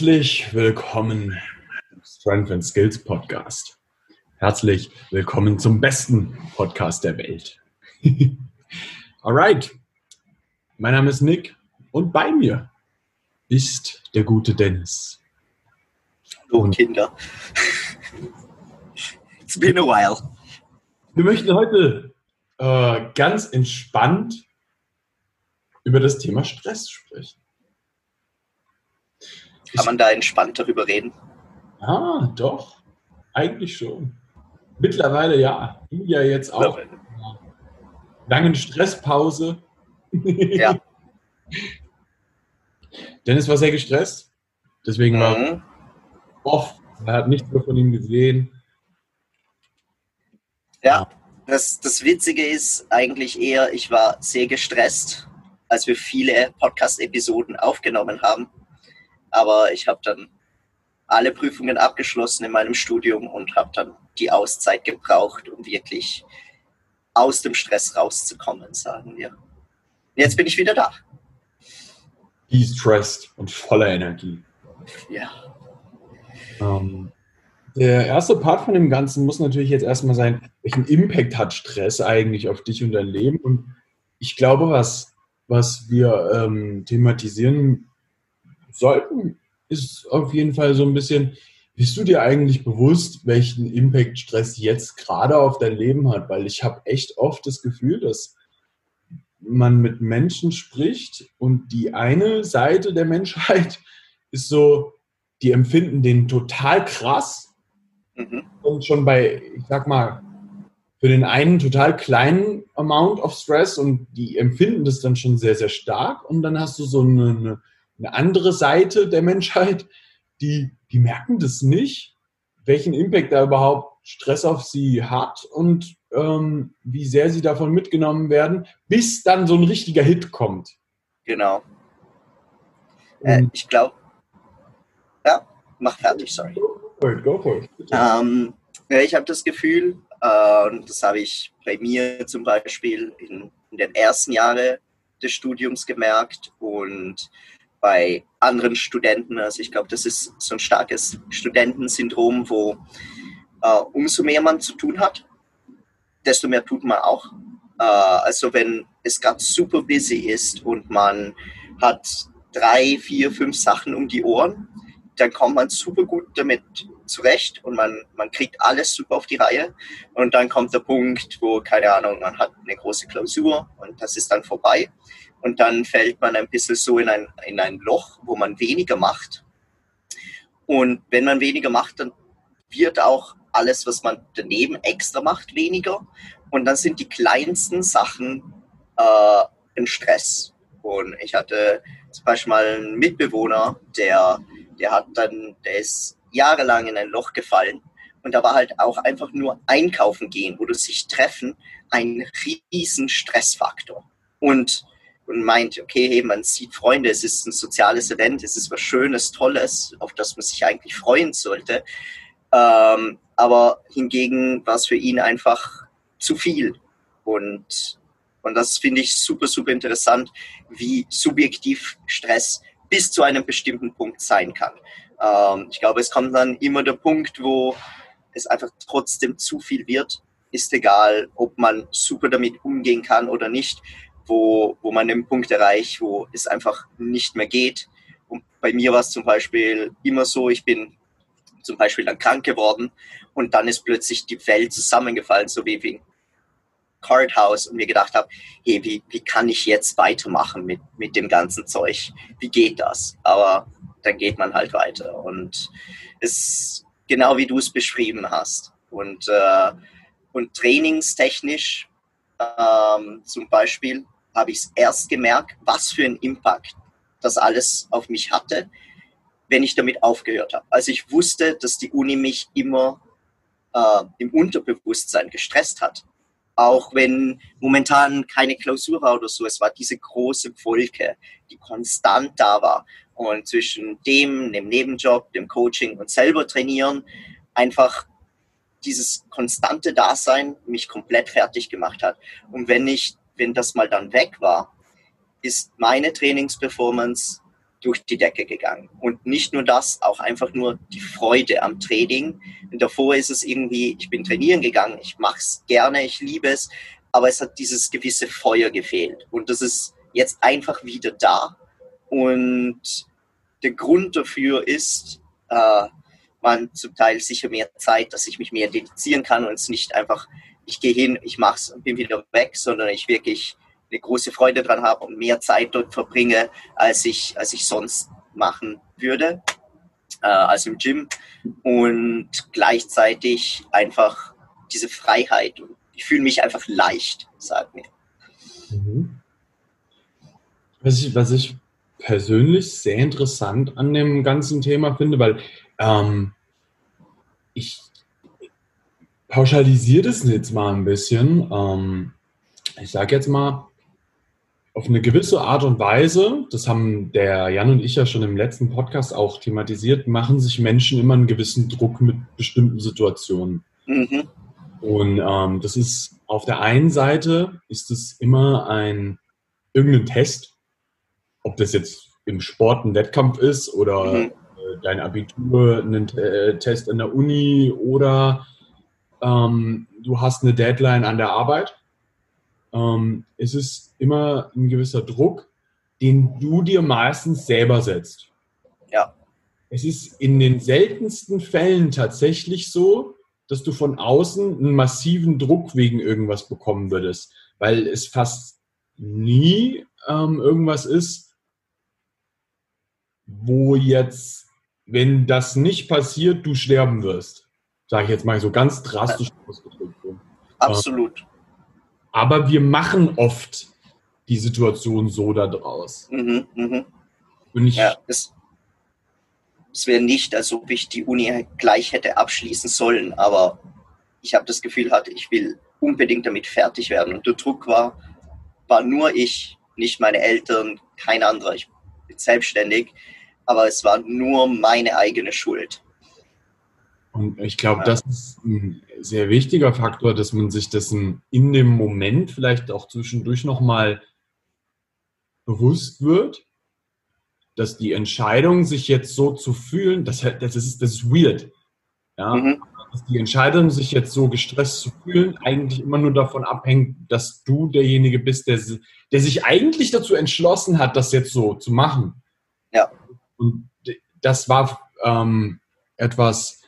Herzlich willkommen im Strength and Skills Podcast. Herzlich willkommen zum besten Podcast der Welt. Alright, mein Name ist Nick und bei mir ist der gute Dennis. Hallo Kinder. It's been a while. Wir möchten heute äh, ganz entspannt über das Thema Stress sprechen. Kann man da entspannt darüber reden? Ah, doch. Eigentlich schon. Mittlerweile ja. Ja jetzt auch. Langen Stresspause. Ja. Dennis war sehr gestresst. Deswegen war Mhm. off. Er hat nichts mehr von ihm gesehen. Ja, das, das Witzige ist eigentlich eher, ich war sehr gestresst, als wir viele Podcast-Episoden aufgenommen haben. Aber ich habe dann alle Prüfungen abgeschlossen in meinem Studium und habe dann die Auszeit gebraucht, um wirklich aus dem Stress rauszukommen, sagen wir. Jetzt bin ich wieder da. De-stressed und voller Energie. Ja. Ähm, der erste Part von dem Ganzen muss natürlich jetzt erstmal sein, welchen Impact hat Stress eigentlich auf dich und dein Leben? Und ich glaube, was, was wir ähm, thematisieren sollten, ist auf jeden Fall so ein bisschen, bist du dir eigentlich bewusst, welchen Impact Stress jetzt gerade auf dein Leben hat? Weil ich habe echt oft das Gefühl, dass man mit Menschen spricht und die eine Seite der Menschheit ist so, die empfinden den total krass Mhm. und schon bei, ich sag mal, für den einen total kleinen Amount of Stress und die empfinden das dann schon sehr, sehr stark. Und dann hast du so eine, eine, eine andere Seite der Menschheit, die, die merken das nicht, welchen Impact da überhaupt Stress auf sie hat und ähm, wie sehr sie davon mitgenommen werden, bis dann so ein richtiger Hit kommt. Genau. Äh, ich glaube, ja, mach fertig, sorry. go for it, go for it. Ähm, ja, ich habe das Gefühl, äh, und das habe ich bei mir zum Beispiel in, in den ersten Jahren des Studiums gemerkt und bei anderen Studenten, also ich glaube, das ist so ein starkes Studentensyndrom, wo äh, umso mehr man zu tun hat, desto mehr tut man auch. Äh, also wenn es gerade super busy ist und man hat drei, vier, fünf Sachen um die Ohren, dann kommt man super gut damit zurecht und man, man kriegt alles super auf die Reihe. Und dann kommt der Punkt, wo, keine Ahnung, man hat eine große Klausur und das ist dann vorbei. Und dann fällt man ein bisschen so in ein, in ein Loch, wo man weniger macht. Und wenn man weniger macht, dann wird auch alles, was man daneben extra macht, weniger. Und dann sind die kleinsten Sachen äh, ein Stress. Und ich hatte zum Beispiel mal einen Mitbewohner, der, der hat dann, der ist jahrelang in ein Loch gefallen. Und da war halt auch einfach nur einkaufen gehen oder sich treffen ein riesen Stressfaktor. Und, und meint, okay, hey, man sieht Freunde, es ist ein soziales Event, es ist was Schönes, Tolles, auf das man sich eigentlich freuen sollte. Ähm, aber hingegen war es für ihn einfach zu viel. Und, und das finde ich super, super interessant, wie subjektiv Stress bis zu einem bestimmten Punkt sein kann. Ähm, ich glaube, es kommt dann immer der Punkt, wo es einfach trotzdem zu viel wird. Ist egal, ob man super damit umgehen kann oder nicht, wo, wo man den Punkt erreicht, wo es einfach nicht mehr geht. Und bei mir war es zum Beispiel immer so, ich bin zum Beispiel dann krank geworden und dann ist plötzlich die Welt zusammengefallen, so wie wegen Card House und mir gedacht habe, hey, wie, wie kann ich jetzt weitermachen mit, mit dem ganzen Zeug? Wie geht das? Aber dann geht man halt weiter und es ist genau wie du es beschrieben hast. Und, äh, und trainingstechnisch ähm, zum Beispiel habe ich es erst gemerkt, was für einen Impact das alles auf mich hatte, wenn ich damit aufgehört habe. Also ich wusste, dass die Uni mich immer äh, im Unterbewusstsein gestresst hat. Auch wenn momentan keine Klausur war oder so, es war diese große Wolke, die konstant da war. Und zwischen dem, dem Nebenjob, dem Coaching und selber trainieren, einfach dieses konstante Dasein mich komplett fertig gemacht hat. Und wenn ich, wenn das mal dann weg war, ist meine Trainingsperformance durch die Decke gegangen. Und nicht nur das, auch einfach nur die Freude am Training. Und davor ist es irgendwie, ich bin trainieren gegangen, ich mache es gerne, ich liebe es, aber es hat dieses gewisse Feuer gefehlt. Und das ist jetzt einfach wieder da. Und der Grund dafür ist, äh, man zum Teil sicher mehr Zeit, dass ich mich mehr dedizieren kann und es nicht einfach, ich gehe hin, ich mache es und bin wieder weg, sondern ich wirklich eine große Freude dran habe und mehr Zeit dort verbringe, als ich, als ich sonst machen würde, äh, als im Gym. Und gleichzeitig einfach diese Freiheit. Ich fühle mich einfach leicht, sag mir. Mhm. Was ich, was ich persönlich sehr interessant an dem ganzen Thema finde, weil ähm, ich pauschalisiere das jetzt mal ein bisschen. Ähm, ich sage jetzt mal, auf eine gewisse Art und Weise, das haben der Jan und ich ja schon im letzten Podcast auch thematisiert, machen sich Menschen immer einen gewissen Druck mit bestimmten Situationen. Mhm. Und ähm, das ist auf der einen Seite ist es immer ein irgendein Test, ob das jetzt im Sport ein Wettkampf ist oder mhm. Dein Abitur, ein äh, Test in der Uni oder ähm, du hast eine Deadline an der Arbeit ähm, es ist immer ein gewisser Druck, den du dir meistens selber setzt. Ja. Es ist in den seltensten Fällen tatsächlich so, dass du von außen einen massiven Druck wegen irgendwas bekommen würdest, weil es fast nie ähm, irgendwas ist, wo jetzt, wenn das nicht passiert, du sterben wirst. Sage ich jetzt mal so ganz drastisch ausgedrückt. Absolut. Aber wir machen oft die Situation so daraus. Mhm, mh. Und ich, ja, es, es wäre nicht, als ob ich die Uni gleich hätte abschließen sollen, aber ich habe das Gefühl hatte, ich will unbedingt damit fertig werden. Und der Druck war, war nur ich, nicht meine Eltern, kein anderer. Ich bin selbstständig, aber es war nur meine eigene Schuld. Und ich glaube, das ist ein sehr wichtiger Faktor, dass man sich dessen in dem Moment vielleicht auch zwischendurch nochmal bewusst wird, dass die Entscheidung, sich jetzt so zu fühlen, das, das, ist, das ist weird. Ja? Mhm. Dass die Entscheidung, sich jetzt so gestresst zu fühlen, eigentlich immer nur davon abhängt, dass du derjenige bist, der, der sich eigentlich dazu entschlossen hat, das jetzt so zu machen. Ja. Und das war ähm, etwas,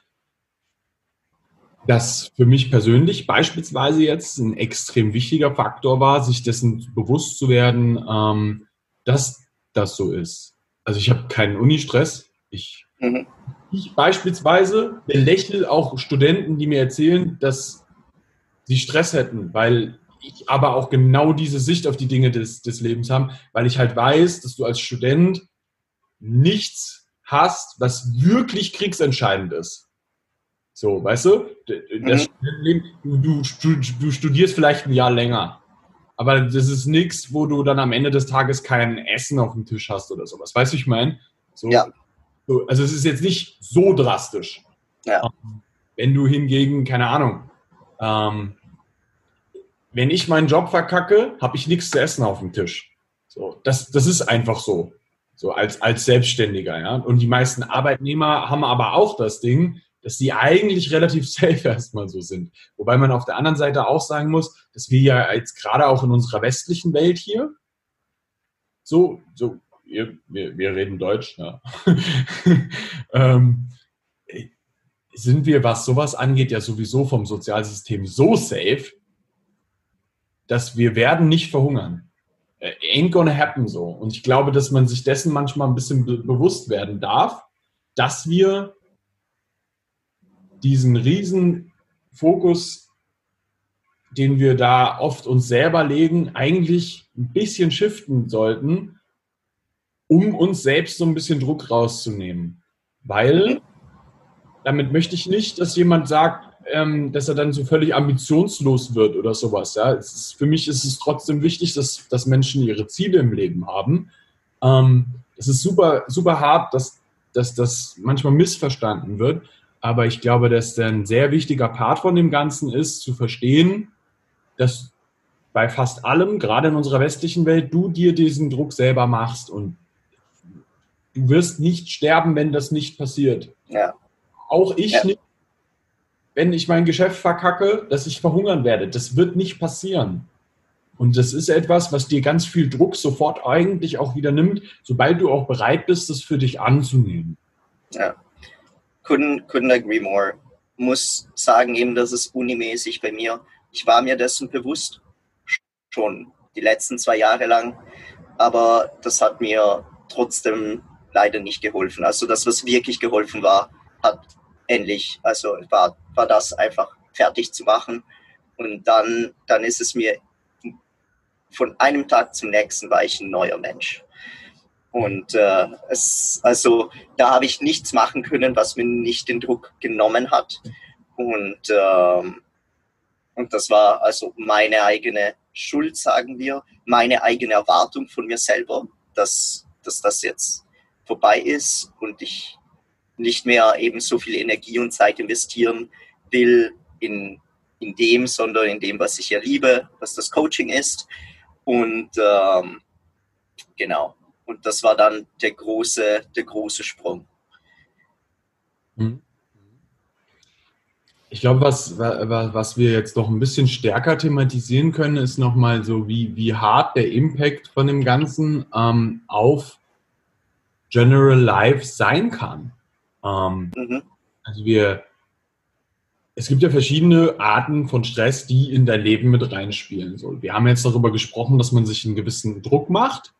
das für mich persönlich beispielsweise jetzt ein extrem wichtiger Faktor war, sich dessen bewusst zu werden, ähm, dass das so ist. Also ich habe keinen Unistress. Ich, mhm. ich beispielsweise belächle auch Studenten, die mir erzählen, dass sie Stress hätten, weil ich aber auch genau diese Sicht auf die Dinge des, des Lebens habe, weil ich halt weiß, dass du als Student nichts hast, was wirklich kriegsentscheidend ist. So, weißt du? Das mhm. du, du, du studierst vielleicht ein Jahr länger. Aber das ist nichts, wo du dann am Ende des Tages kein Essen auf dem Tisch hast oder sowas. Weißt du, ich meine? So, ja. So, also es ist jetzt nicht so drastisch. Ja. Wenn du hingegen, keine Ahnung, ähm, wenn ich meinen Job verkacke, habe ich nichts zu essen auf dem Tisch. So, das, das ist einfach so. So als, als Selbstständiger, ja. Und die meisten Arbeitnehmer haben aber auch das Ding, dass die eigentlich relativ safe erstmal so sind. Wobei man auf der anderen Seite auch sagen muss, dass wir ja jetzt gerade auch in unserer westlichen Welt hier so, so, wir, wir, wir reden Deutsch, ja. ähm, sind wir, was sowas angeht, ja sowieso vom Sozialsystem so safe, dass wir werden nicht verhungern. Äh, ain't gonna happen so. Und ich glaube, dass man sich dessen manchmal ein bisschen be bewusst werden darf, dass wir diesen riesen Fokus, den wir da oft uns selber legen, eigentlich ein bisschen shiften sollten, um uns selbst so ein bisschen Druck rauszunehmen. Weil damit möchte ich nicht, dass jemand sagt, ähm, dass er dann so völlig ambitionslos wird oder sowas. Ja? Ist, für mich ist es trotzdem wichtig, dass, dass Menschen ihre Ziele im Leben haben. Ähm, es ist super, super hart, dass, dass das manchmal missverstanden wird. Aber ich glaube, dass ein sehr wichtiger Part von dem Ganzen ist, zu verstehen, dass bei fast allem, gerade in unserer westlichen Welt, du dir diesen Druck selber machst. Und du wirst nicht sterben, wenn das nicht passiert. Ja. Auch ich Ja. nicht, wenn ich mein Geschäft verkacke, dass ich verhungern werde. Das wird nicht passieren. Und das ist etwas, was dir ganz viel Druck sofort eigentlich auch wieder nimmt, sobald du auch bereit bist, das für dich anzunehmen. Ja. Couldn't, couldn't agree more. Muss sagen eben, das ist unimäßig bei mir. Ich war mir dessen bewusst schon die letzten zwei Jahre lang, aber das hat mir trotzdem leider nicht geholfen. Also das, was wirklich geholfen war, hat endlich, also war, war das einfach fertig zu machen. Und dann, dann ist es mir von einem Tag zum nächsten war ich ein neuer Mensch. Und äh, es, also da habe ich nichts machen können, was mir nicht den Druck genommen hat. Und, ähm, und das war also meine eigene Schuld, sagen wir, meine eigene Erwartung von mir selber, dass, dass das jetzt vorbei ist und ich nicht mehr eben so viel Energie und Zeit investieren will in, in dem, sondern in dem, was ich ja liebe, was das Coaching ist. Und ähm, genau. Und das war dann der große, der große Sprung. Ich glaube, was, wa- was wir jetzt noch ein bisschen stärker thematisieren können, ist nochmal so, wie, wie hart der Impact von dem Ganzen ähm, auf General Life sein kann. Ähm, Mhm. also wir, es gibt ja verschiedene Arten von Stress, die in dein Leben mit reinspielen. So, wir haben jetzt darüber gesprochen, dass man sich einen gewissen Druck macht.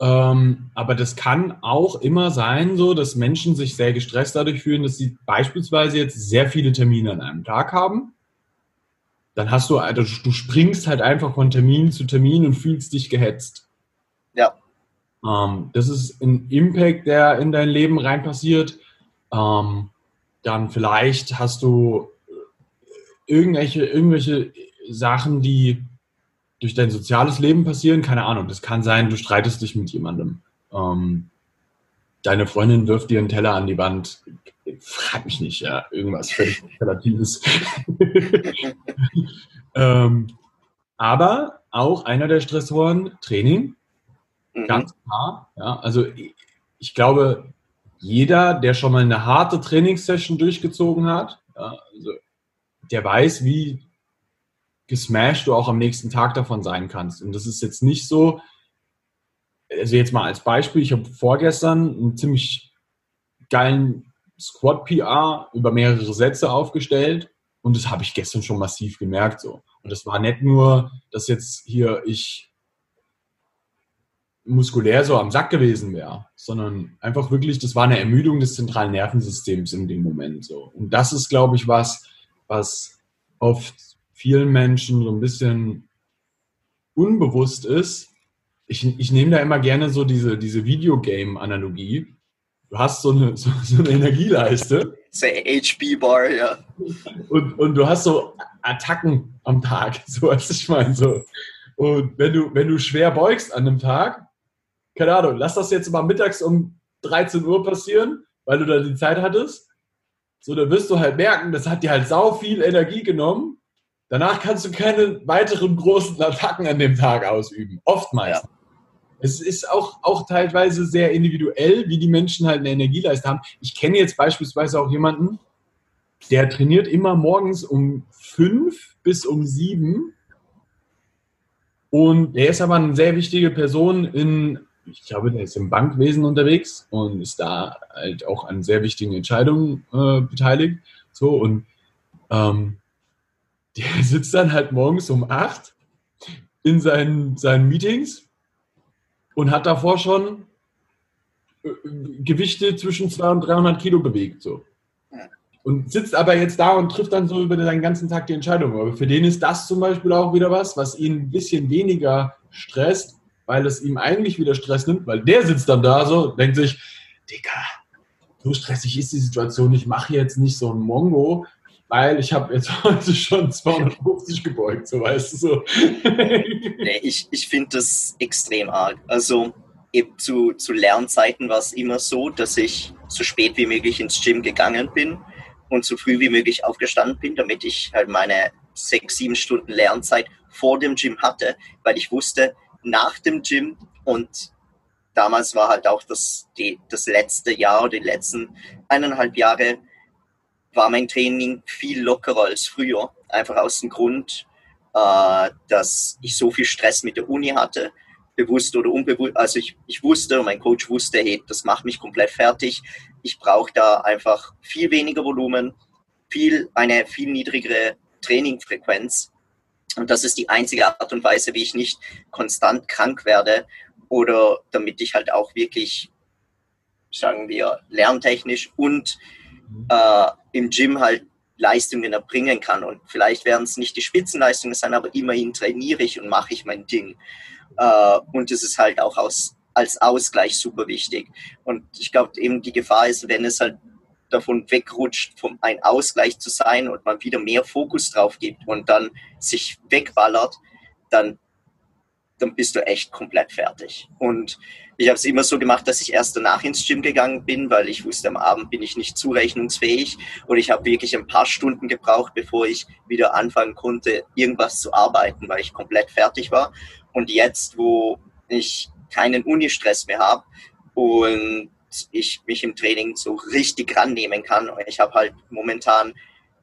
Ähm, aber das kann auch immer sein, so, dass Menschen sich sehr gestresst dadurch fühlen, dass sie beispielsweise jetzt sehr viele Termine an einem Tag haben. Dann hast du, also du springst halt einfach von Termin zu Termin und fühlst dich gehetzt. Ähm, das ist ein Impact, der in dein Leben rein passiert. Ähm, dann vielleicht hast du irgendwelche, irgendwelche Sachen, die durch dein soziales Leben passieren. Keine Ahnung. Das kann sein, du streitest dich mit jemandem. Ähm, deine Freundin wirft dir einen Teller an die Wand. Frag mich nicht, ja. Irgendwas völlig Relatives. ähm, aber auch einer der Stressoren, Training. Mhm. Ganz klar. Ja, also ich- glaube, jeder, der schon mal eine harte Trainingssession durchgezogen hat, ja, also der weiß, wie gesmashed du auch am nächsten Tag davon sein kannst. Und das ist jetzt nicht so, also jetzt mal als Beispiel, ich habe vorgestern einen ziemlich geilen Squad-PR über mehrere Sätze aufgestellt und das habe ich gestern schon massiv gemerkt so. Und das war nicht nur, dass jetzt hier ich muskulär so am Sack gewesen wäre, sondern einfach wirklich, das war eine Ermüdung des zentralen Nervensystems in dem Moment so. Und das ist, glaube ich, was, was oft vielen Menschen so ein bisschen unbewusst ist. Ich, ich nehme da immer gerne so diese, diese Videogame-Analogie. Du hast so eine, so, so eine Energieleiste So HB-Bar, ja. und, und du hast so Attacken am Tag, so was ich meine. So. Und wenn du, wenn du schwer beugst an einem Tag, keine Ahnung, lass das jetzt mal mittags um 13 Uhr passieren, weil du da die Zeit hattest. So, dann wirst du halt merken, das hat dir halt sau viel Energie genommen. Danach kannst du keine weiteren großen Attacken an dem Tag ausüben. Oftmals. Ja. Es ist auch, auch teilweise sehr individuell, wie die Menschen halt eine Energieleiste haben. Ich kenne jetzt beispielsweise auch jemanden, der trainiert immer morgens um fünf bis um sieben. Und der ist aber eine sehr wichtige Person in, ich glaube, der ist im Bankwesen unterwegs und ist da halt auch an sehr wichtigen Entscheidungen äh, beteiligt. So, und ähm, der sitzt dann halt morgens um acht in seinen, seinen Meetings und hat davor schon äh, Gewichte zwischen 200 und 300 Kilo bewegt. So. Und sitzt aber jetzt da und trifft dann so über den ganzen Tag die Entscheidung. Aber für den ist das zum Beispiel auch wieder was, was ihn ein bisschen weniger stresst, weil es ihm eigentlich wieder Stress nimmt, weil der sitzt dann da so, denkt sich, Digga, so stressig ist die Situation, ich mache jetzt nicht so ein Mongo, weil ich habe jetzt heute schon 250 gebeugt, so weißt du so. Nee, ich ich finde das extrem arg. Also eben zu, zu Lernzeiten war es immer so, dass ich so spät wie möglich ins Gym gegangen bin und so früh wie möglich aufgestanden bin, damit ich halt meine sechs, sieben Stunden Lernzeit vor dem Gym hatte, weil ich wusste, nach dem Gym und damals war halt auch das, die, das letzte Jahr, die letzten eineinhalb Jahre, war mein Training viel lockerer als früher. Einfach aus dem Grund, äh, dass ich so viel Stress mit der Uni hatte, bewusst oder unbewusst. Also ich, ich wusste, mein Coach wusste, hey, das macht mich komplett fertig. Ich brauche da einfach viel weniger Volumen, viel, eine viel niedrigere Trainingfrequenz. Und das ist die einzige Art und Weise, wie ich nicht konstant krank werde oder damit ich halt auch wirklich, sagen wir, lerntechnisch und äh, im Gym halt Leistungen erbringen kann. Und vielleicht werden es nicht die Spitzenleistungen sein, aber immerhin trainiere ich und mache ich mein Ding. Äh, und das ist halt auch aus, als Ausgleich super wichtig. Und ich glaube eben die Gefahr ist, wenn es halt davon wegrutscht, vom ein Ausgleich zu sein und man wieder mehr Fokus drauf gibt und dann sich wegballert, dann, dann bist du echt komplett fertig. Und ich habe es immer so gemacht, dass ich erst danach ins Gym gegangen bin, weil ich wusste, am Abend bin ich nicht zurechnungsfähig und ich habe wirklich ein paar Stunden gebraucht, bevor ich wieder anfangen konnte, irgendwas zu arbeiten, weil ich komplett fertig war. Und jetzt, wo ich keinen Unistress mehr habe und ich mich im Training so richtig rannehmen kann. Ich habe halt momentan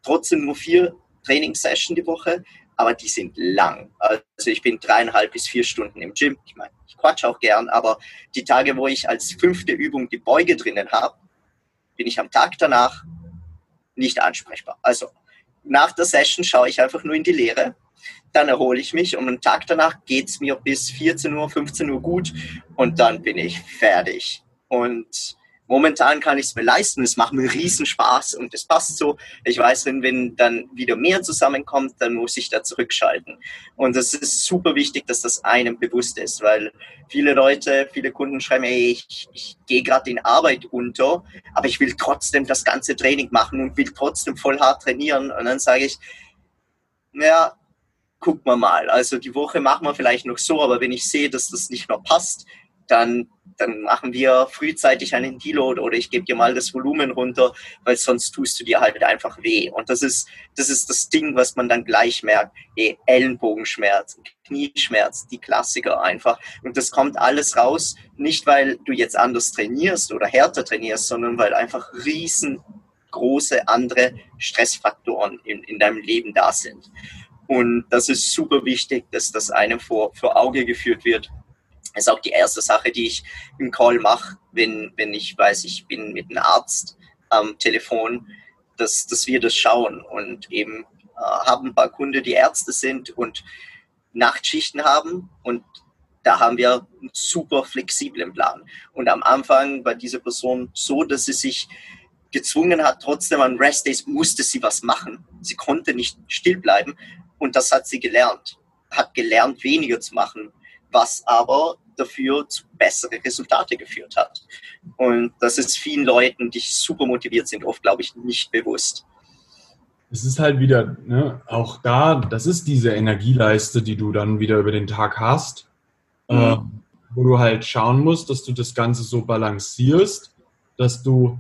trotzdem nur vier Trainingssessions die Woche, aber die sind lang. Also ich bin dreieinhalb bis vier Stunden im Gym. Ich meine, ich quatsch auch gern, aber die Tage, wo ich als fünfte Übung die Beuge drinnen habe, bin ich am Tag danach nicht ansprechbar. Also nach der Session schaue ich einfach nur in die Leere, dann erhole ich mich und am Tag danach geht es mir bis 14 Uhr, 15 Uhr gut und dann bin ich fertig. Und momentan kann ich es mir leisten. Es macht mir riesen Spaß und es passt so. Ich weiß, wenn, wenn dann wieder mehr zusammenkommt, dann muss ich da zurückschalten. Und es ist super wichtig, dass das einem bewusst ist, weil viele Leute, viele Kunden schreiben, ey, ich, ich gehe gerade in Arbeit unter, aber ich will trotzdem das ganze Training machen und will trotzdem voll hart trainieren. Und dann sage ich, ja, guck mal mal. Also die Woche machen wir vielleicht noch so, aber wenn ich sehe, dass das nicht mehr passt, dann, dann machen wir frühzeitig einen Deload oder ich gebe dir mal das Volumen runter, weil sonst tust du dir halt einfach weh. Und das ist, das ist das Ding, was man dann gleich merkt. Eh, Ellenbogenschmerz, Knieschmerz, die Klassiker einfach. Und das kommt alles raus, nicht weil du jetzt anders trainierst oder härter trainierst, sondern weil einfach riesengroße andere Stressfaktoren in, in deinem Leben da sind. Und das ist super wichtig, dass das einem vor, vor Auge geführt wird ist auch die erste Sache, die ich im Call mache, wenn, wenn ich weiß, ich bin mit einem Arzt am Telefon, dass, dass wir das schauen und eben äh, haben ein paar Kunden, die Ärzte sind und Nachtschichten haben und da haben wir einen super flexiblen Plan. Und am Anfang war diese Person so, dass sie sich gezwungen hat, trotzdem an Restdays musste sie was machen. Sie konnte nicht still bleiben und das hat sie gelernt. Hat gelernt, weniger zu machen, was aber dafür zu besseren Resultate geführt hat. Und das ist vielen Leuten, die super motiviert sind, oft, glaube ich, nicht bewusst. Es ist halt wieder, ne, auch da, das ist diese Energieleiste, die du dann wieder über den Tag hast, mhm. äh, wo du halt schauen musst, dass du das Ganze so balancierst, dass du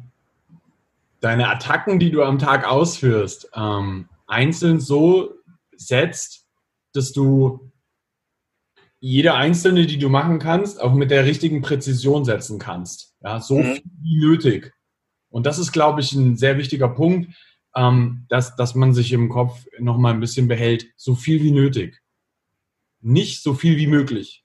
deine Attacken, die du am Tag ausführst, ähm, einzeln so setzt, dass du jede einzelne, die du machen kannst, auch mit der richtigen Präzision setzen kannst. Ja, so mhm. viel wie nötig. Und das ist, glaube ich, ein sehr wichtiger Punkt, ähm, dass, dass man sich im Kopf nochmal ein bisschen behält, so viel wie nötig. Nicht so viel wie möglich.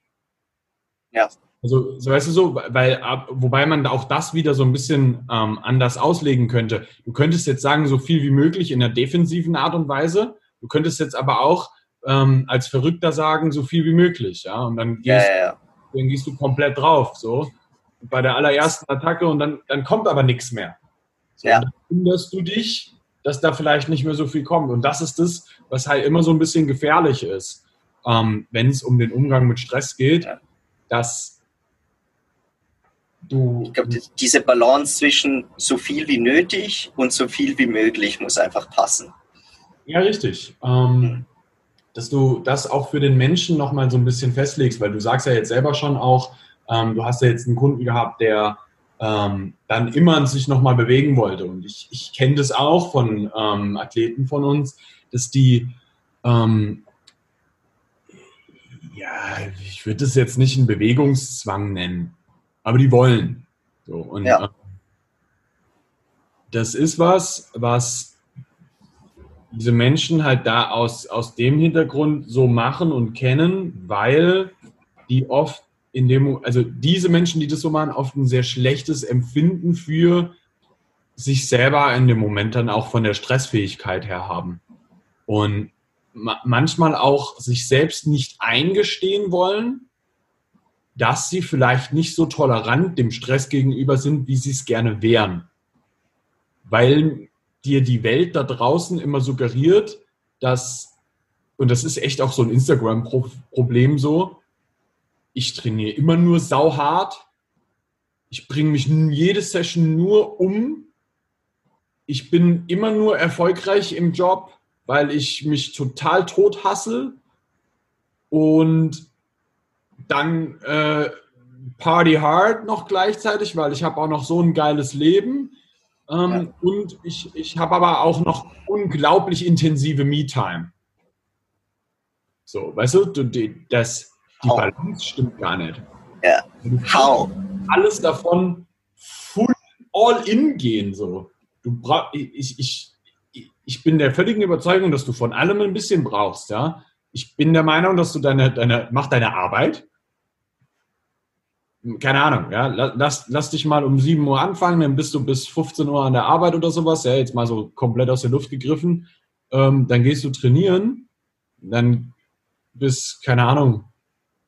Ja. Also, so weißt du so, weil, wobei man auch das wieder so ein bisschen ähm, anders auslegen könnte. Du könntest jetzt sagen, so viel wie möglich in der defensiven Art und Weise. Du könntest jetzt aber auch ähm, als Verrückter sagen, so viel wie möglich. Ja? Und dann gehst, ja, ja. Dann gehst du komplett drauf. So. Bei der allerersten Attacke und dann, dann kommt aber nichts mehr. So. Dann wunderst du dich, dass da vielleicht nicht mehr so viel kommt. Und das ist das, was halt immer so ein bisschen gefährlich ist, ähm, wenn es um den Umgang mit Stress geht, dass du. Ich glaube, diese Balance zwischen so viel wie nötig und so viel wie möglich muss einfach passen. Ja, richtig. Ähm, mhm dass du das auch für den Menschen nochmal so ein bisschen festlegst, weil du sagst ja jetzt selber schon auch, ähm, du hast ja jetzt einen Kunden gehabt, der ähm, dann immer sich nochmal bewegen wollte. Und ich, ich kenne das auch von ähm, Athleten von uns, dass die, ähm, ja, ich würde das jetzt nicht einen Bewegungszwang nennen, aber die wollen. So, und ja. Äh, das ist was, was diese Menschen halt da aus, aus dem Hintergrund so machen und kennen, weil die oft in dem, also diese Menschen, die das so machen, oft ein sehr schlechtes Empfinden für sich selber in dem Moment dann auch von der Stressfähigkeit her haben. Und manchmal auch sich selbst nicht eingestehen wollen, dass sie vielleicht nicht so tolerant dem Stress gegenüber sind, wie sie es gerne wären. Weil dir die Welt da draußen immer suggeriert, dass, und das ist echt auch so ein Instagram-Problem so, ich trainiere immer nur sauhart, ich bringe mich jede Session nur um, ich bin immer nur erfolgreich im Job, weil ich mich total tot hasse und dann äh, Party hard noch gleichzeitig, weil ich habe auch noch so ein geiles Leben ähm, ja. und ich, ich habe aber auch noch unglaublich intensive Me-Time. So, weißt du, du die, das, die How? Balance stimmt gar nicht. Ja. How? Alles davon full all in gehen so du brauch, ich, ich, ich bin der völligen Überzeugung, dass du von allem ein bisschen brauchst, ja. Ich bin der Meinung, dass du deine, deine, mach deine Arbeit. Keine Ahnung, ja. Lass, lass dich mal um 7 Uhr anfangen, dann bist du bis 15 Uhr an der Arbeit oder sowas, ja, jetzt mal so komplett aus der Luft gegriffen. Ähm, dann gehst du trainieren, dann bis, keine Ahnung,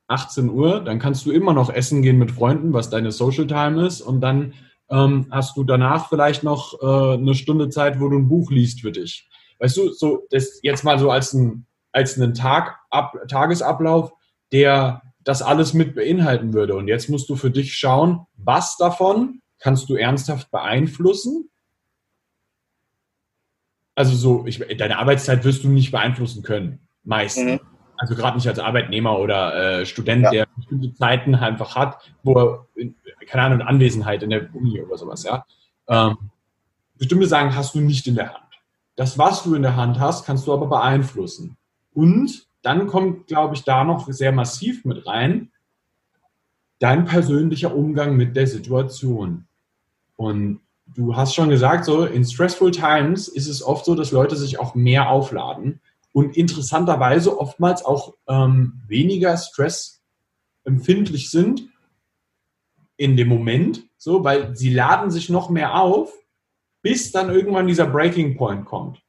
18 Uhr, dann kannst du immer noch essen gehen mit Freunden, was deine Social Time ist, und dann ähm, hast du danach vielleicht noch äh, eine Stunde Zeit, wo du ein Buch liest für dich. Weißt du, so das jetzt mal so als ein als einen Tag ab, Tagesablauf, der das alles mit beinhalten würde. Und jetzt musst du für dich schauen, was davon kannst du ernsthaft beeinflussen. Also so, ich, deine Arbeitszeit wirst du nicht beeinflussen können, meistens. Mhm. Also gerade nicht als Arbeitnehmer oder äh, Student, ja. der bestimmte Zeiten einfach hat, wo er keine Ahnung, Anwesenheit in der Uni oder sowas, ja. Ähm, bestimmte Sachen hast du nicht in der Hand. Das, was du in der Hand hast, kannst du aber beeinflussen. Und dann kommt, glaube ich, da noch sehr massiv mit rein, dein persönlicher Umgang mit der Situation. Und du hast schon gesagt, so in stressful times ist es oft so, dass Leute sich auch mehr aufladen und interessanterweise oftmals auch ähm, weniger stressempfindlich sind in dem Moment, so, weil sie laden sich noch mehr auf, bis dann irgendwann dieser Breaking Point kommt.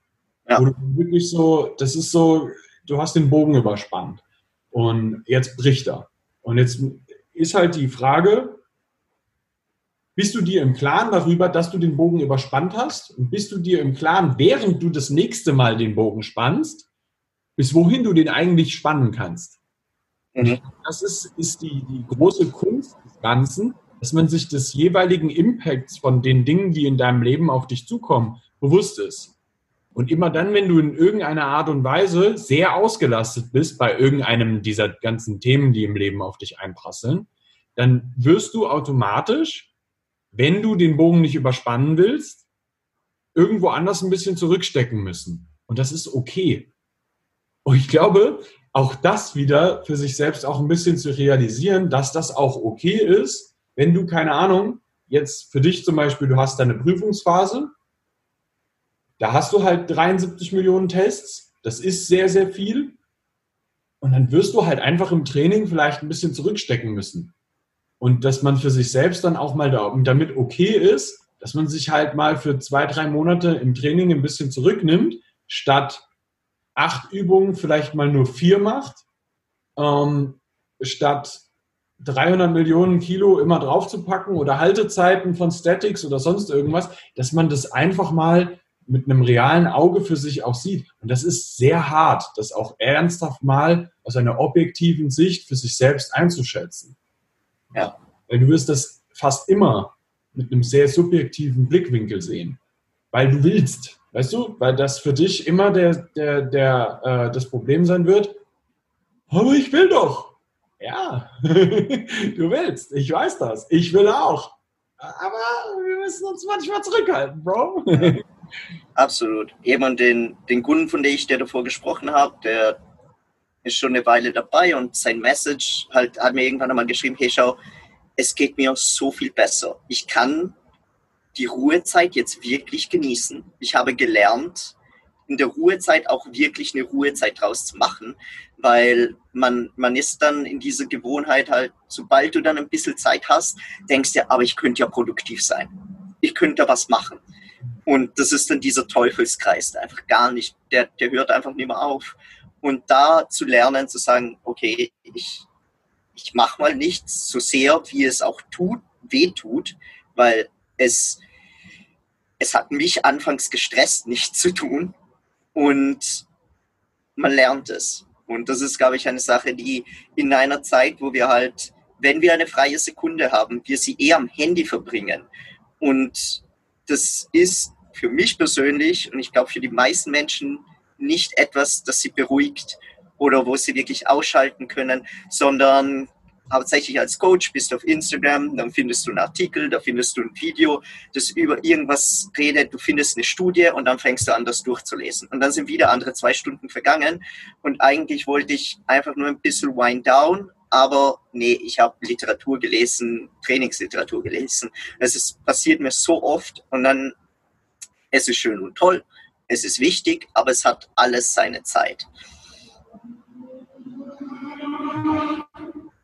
Ja. Wo du wirklich so, das ist so, du hast den Bogen überspannt und jetzt bricht er. Und jetzt ist halt die Frage, bist du dir im Klaren darüber, dass du den Bogen überspannt hast? Und bist du dir im Klaren, während du das nächste Mal den Bogen spannst, bis wohin du den eigentlich spannen kannst? Mhm. Das ist, ist die, die große Kunst des Ganzen, dass man sich des jeweiligen Impacts von den Dingen, die in deinem Leben auf dich zukommen, bewusst ist. Und immer dann, wenn du in irgendeiner Art und Weise sehr ausgelastet bist bei irgendeinem dieser ganzen Themen, die im Leben auf dich einprasseln, dann wirst du automatisch, wenn du den Bogen nicht überspannen willst, irgendwo anders ein bisschen zurückstecken müssen. Und das ist okay. Und ich glaube, auch das wieder für sich selbst auch ein bisschen zu realisieren, dass das auch okay ist, wenn du, keine Ahnung, jetzt für dich zum Beispiel, du hast deine Prüfungsphase, da hast du halt 73 Millionen Tests, das ist sehr, sehr viel. Und dann wirst du halt einfach im Training vielleicht ein bisschen zurückstecken müssen. Und dass man für sich selbst dann auch mal damit okay ist, dass man sich halt mal für zwei, drei Monate im Training ein bisschen zurücknimmt, statt acht Übungen vielleicht mal nur vier macht, ähm, statt 300 Millionen Kilo immer draufzupacken oder Haltezeiten von Statics oder sonst irgendwas, dass man das einfach mal mit einem realen Auge für sich auch sieht. Und das ist sehr hart, das auch ernsthaft mal aus einer objektiven Sicht für sich selbst einzuschätzen. Ja. Weil du wirst das fast immer mit einem sehr subjektiven Blickwinkel sehen. Weil du willst. Weißt du, weil das für dich immer der, der, der, äh, das Problem sein wird. Aber ich will doch. Ja, du willst. Ich weiß das. Ich will auch. Aber wir müssen uns manchmal zurückhalten, Bro. Absolut. Eben den, den Kunden, von dem ich dir davor gesprochen habe, der ist schon eine Weile dabei und sein Message halt hat mir irgendwann einmal geschrieben, hey schau, es geht mir so viel besser. Ich kann die Ruhezeit jetzt wirklich genießen. Ich habe gelernt, in der Ruhezeit auch wirklich eine Ruhezeit draus zu machen, weil man, man ist dann in dieser Gewohnheit halt, sobald du dann ein bisschen Zeit hast, denkst du, aber ich könnte ja produktiv sein. Ich könnte was machen. Und das ist dann dieser Teufelskreis, der einfach gar nicht, der, der hört einfach nicht mehr auf. Und da zu lernen, zu sagen, okay, ich, ich mache mal nichts so sehr, wie es auch tut, weh tut, weil es, es hat mich anfangs gestresst, nichts zu tun. Und man lernt es. Und das ist, glaube ich, eine Sache, die in einer Zeit, wo wir halt, wenn wir eine freie Sekunde haben, wir sie eher am Handy verbringen. Und das ist für mich persönlich und ich glaube für die meisten Menschen nicht etwas, das sie beruhigt oder wo sie wirklich ausschalten können, sondern hauptsächlich als Coach bist du auf Instagram, dann findest du einen Artikel, da findest du ein Video, das über irgendwas redet, du findest eine Studie und dann fängst du an, das durchzulesen. Und dann sind wieder andere zwei Stunden vergangen und eigentlich wollte ich einfach nur ein bisschen wind down, aber nee, ich habe Literatur gelesen, Trainingsliteratur gelesen. Es ist, passiert mir so oft und dann, es ist schön und toll, es ist wichtig, aber es hat alles seine Zeit.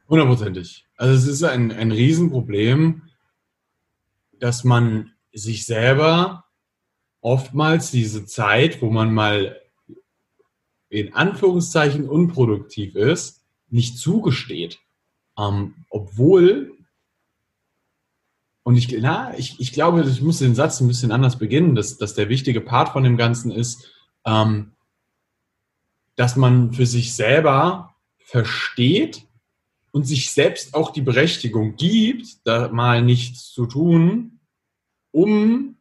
Hundertprozentig. Also es ist ein, ein Riesenproblem, dass man sich selber oftmals diese Zeit, wo man mal in Anführungszeichen unproduktiv ist, nicht zugesteht. Ähm, obwohl, und ich, na, ich, ich glaube, ich muss den Satz ein bisschen anders beginnen, dass, dass der wichtige Part von dem Ganzen ist, ähm, dass man für sich selber versteht, und sich selbst auch die Berechtigung gibt, da mal nichts zu tun, um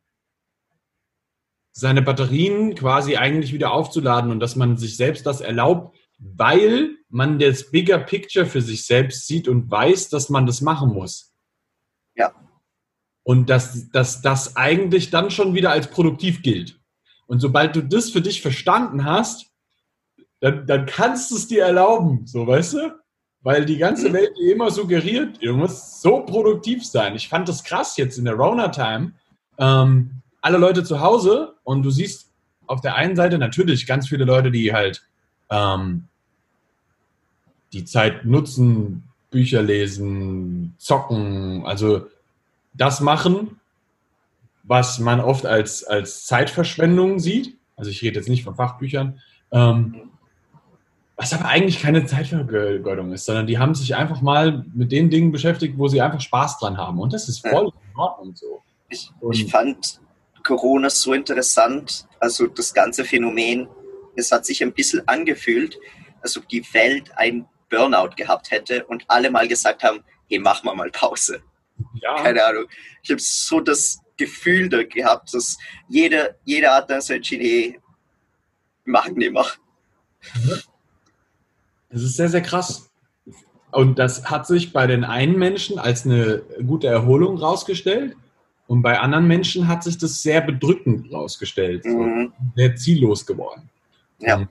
seine Batterien quasi eigentlich wieder aufzuladen und dass man sich selbst das erlaubt, weil man das Bigger Picture für sich selbst sieht und weiß, dass man das machen muss. Ja. Und dass, dass das eigentlich dann schon wieder als produktiv gilt. Und sobald du das für dich verstanden hast, dann, dann kannst du es dir erlauben, so weißt du? weil die ganze mhm. Welt dir immer suggeriert, du musst so produktiv sein. Ich fand das krass jetzt in der Rona-Time. Ähm, alle Leute zu Hause und du siehst auf der einen Seite natürlich ganz viele Leute, die halt ähm, die Zeit nutzen, Bücher lesen, zocken, also das machen, was man oft als, als Zeitverschwendung sieht. Also ich rede jetzt nicht von Fachbüchern. Ähm, was aber eigentlich keine Zeitvergeudung ist, sondern die haben sich einfach mal mit den Dingen beschäftigt, wo sie einfach Spaß dran haben. Und das ist voll in Ordnung so. Ich, ich fand Corona so interessant, also das ganze Phänomen, es hat sich ein bisschen angefühlt, als ob die Welt ein Burnout gehabt hätte und alle mal gesagt haben, hey, mach mal mal Pause. Ja. Keine Ahnung. Ich habe so das Gefühl da gehabt, dass jeder, jeder hat dann so entschieden, hey, mach nicht mehr. Mhm. Das ist sehr, sehr krass. Und das hat sich bei den einen Menschen als eine gute Erholung rausgestellt und bei anderen Menschen hat sich das sehr bedrückend rausgestellt, mhm. sehr ziellos geworden. Ja.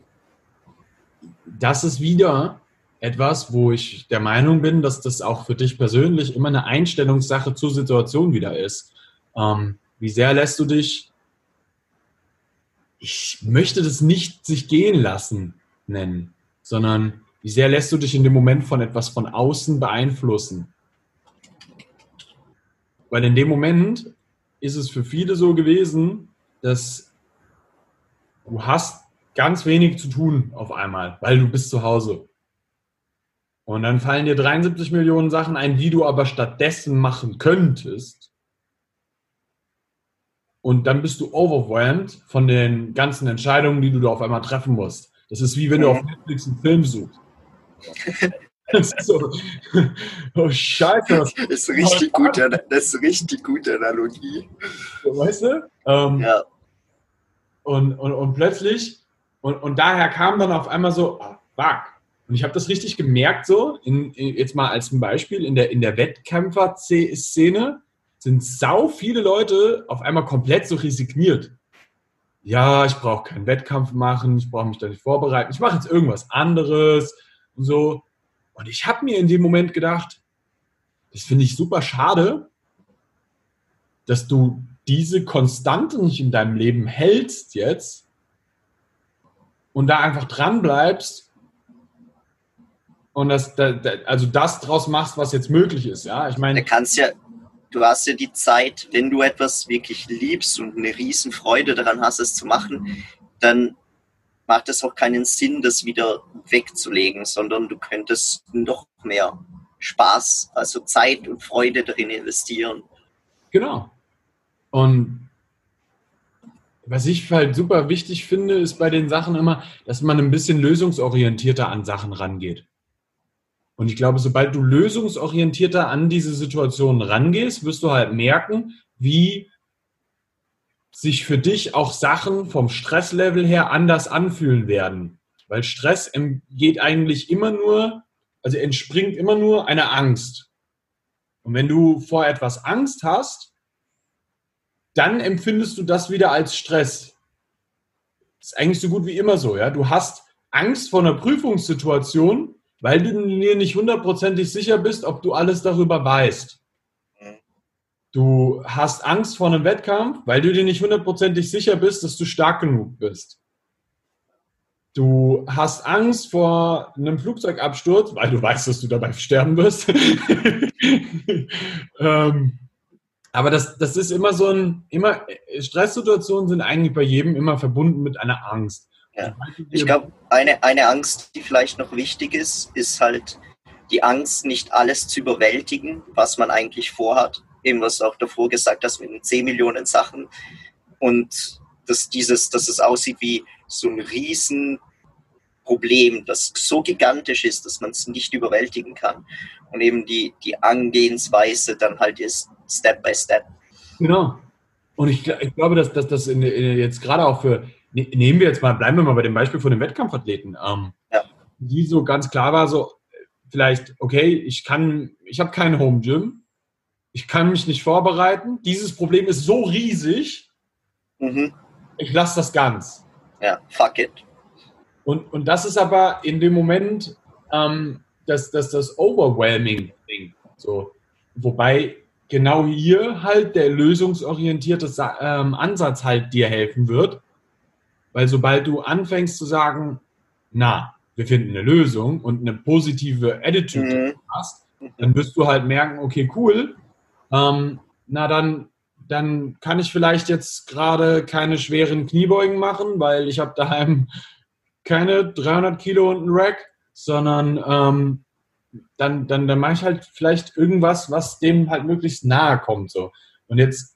Das ist wieder etwas, wo ich der Meinung bin, dass das auch für dich persönlich immer eine Einstellungssache zur Situation wieder ist. Ähm, wie sehr lässt du dich, ich möchte das nicht sich gehen lassen nennen, sondern wie sehr lässt du dich in dem Moment von etwas von außen beeinflussen? Weil in dem Moment ist es für viele so gewesen, dass du hast ganz wenig zu tun auf einmal, weil du bist zu Hause. Und dann fallen dir 73 Millionen Sachen ein, die du aber stattdessen machen könntest. Und dann bist du overwhelmed von den ganzen Entscheidungen, die du da auf einmal treffen musst. Das ist wie wenn du auf Netflix einen Film suchst. So, oh Scheiße. Das ist richtig gut, das ist richtig gute Analogie. Weißt du? Ähm, ja. Und, und, und plötzlich, und, und daher kam dann auf einmal so, oh, fuck. Und ich habe das richtig gemerkt, so, in, jetzt mal als Beispiel, in der, in der Wettkämpfer-Szene sind sau viele Leute auf einmal komplett so resigniert. Ja, ich brauche keinen Wettkampf machen, ich brauche mich da nicht vorbereiten, ich mache jetzt irgendwas anderes und so. Und ich habe mir in dem Moment gedacht, das finde ich super schade, dass du diese Konstante nicht in deinem Leben hältst jetzt und da einfach dran bleibst und das, also das draus machst, was jetzt möglich ist. Ja, ich meine. Du kannst ja, du hast ja die Zeit, wenn du etwas wirklich liebst und eine riesen Freude daran hast, es zu machen, dann macht es auch keinen Sinn, das wieder wegzulegen, sondern du könntest noch mehr Spaß, also Zeit und Freude darin investieren. Genau. Und was ich halt super wichtig finde, ist bei den Sachen immer, dass man ein bisschen lösungsorientierter an Sachen rangeht. Und ich glaube, sobald du lösungsorientierter an diese Situation rangehst, wirst du halt merken, wie sich für dich auch Sachen vom Stresslevel her anders anfühlen werden. Weil Stress geht eigentlich immer nur, also entspringt immer nur einer Angst. Und wenn du vor etwas Angst hast, dann empfindest du das wieder als Stress. Das ist eigentlich so gut wie immer so, ja. Du hast Angst vor einer Prüfungssituation, weil du dir nicht hundertprozentig sicher bist, ob du alles darüber weißt. Du hast Angst vor einem Wettkampf, weil du dir nicht hundertprozentig sicher bist, dass du stark genug bist. Du hast Angst vor einem Flugzeugabsturz, weil du weißt, dass du dabei sterben wirst. ähm, aber das, das ist immer so ein, immer, Stresssituationen sind eigentlich bei jedem immer verbunden mit einer Angst. Ja. Ich glaube, eine, eine Angst, die vielleicht noch wichtig ist, ist halt die Angst, nicht alles zu überwältigen, was man eigentlich vorhat eben was auch davor gesagt hast, mit den 10 Millionen Sachen. Und dass dieses, dass es aussieht wie so ein Riesenproblem, das so gigantisch ist, dass man es nicht überwältigen kann. Und eben die, die Angehensweise dann halt ist Step by Step. Genau. Und ich, ich glaube, dass, dass das in, in jetzt gerade auch für, nehmen wir jetzt mal, bleiben wir mal bei dem Beispiel von den Wettkampfathleten, ähm, ja. die so ganz klar war, so vielleicht, okay, ich kann, ich habe kein Home Gym, ich kann mich nicht vorbereiten. Dieses Problem ist so riesig, mhm. ich lasse das ganz. Ja, fuck it. Und, und das ist aber in dem Moment ähm, das, das, das Overwhelming-Ding. So. Wobei genau hier halt der lösungsorientierte ähm, Ansatz halt dir helfen wird. Weil sobald du anfängst zu sagen, na, wir finden eine Lösung und eine positive Attitude mhm. hast, dann wirst du halt merken, okay, cool, ähm, na dann, dann kann ich vielleicht jetzt gerade keine schweren Kniebeugen machen, weil ich habe daheim keine 300 Kilo und einen Rack, sondern ähm, dann, dann, dann mache ich halt vielleicht irgendwas, was dem halt möglichst nahe kommt. So. Und jetzt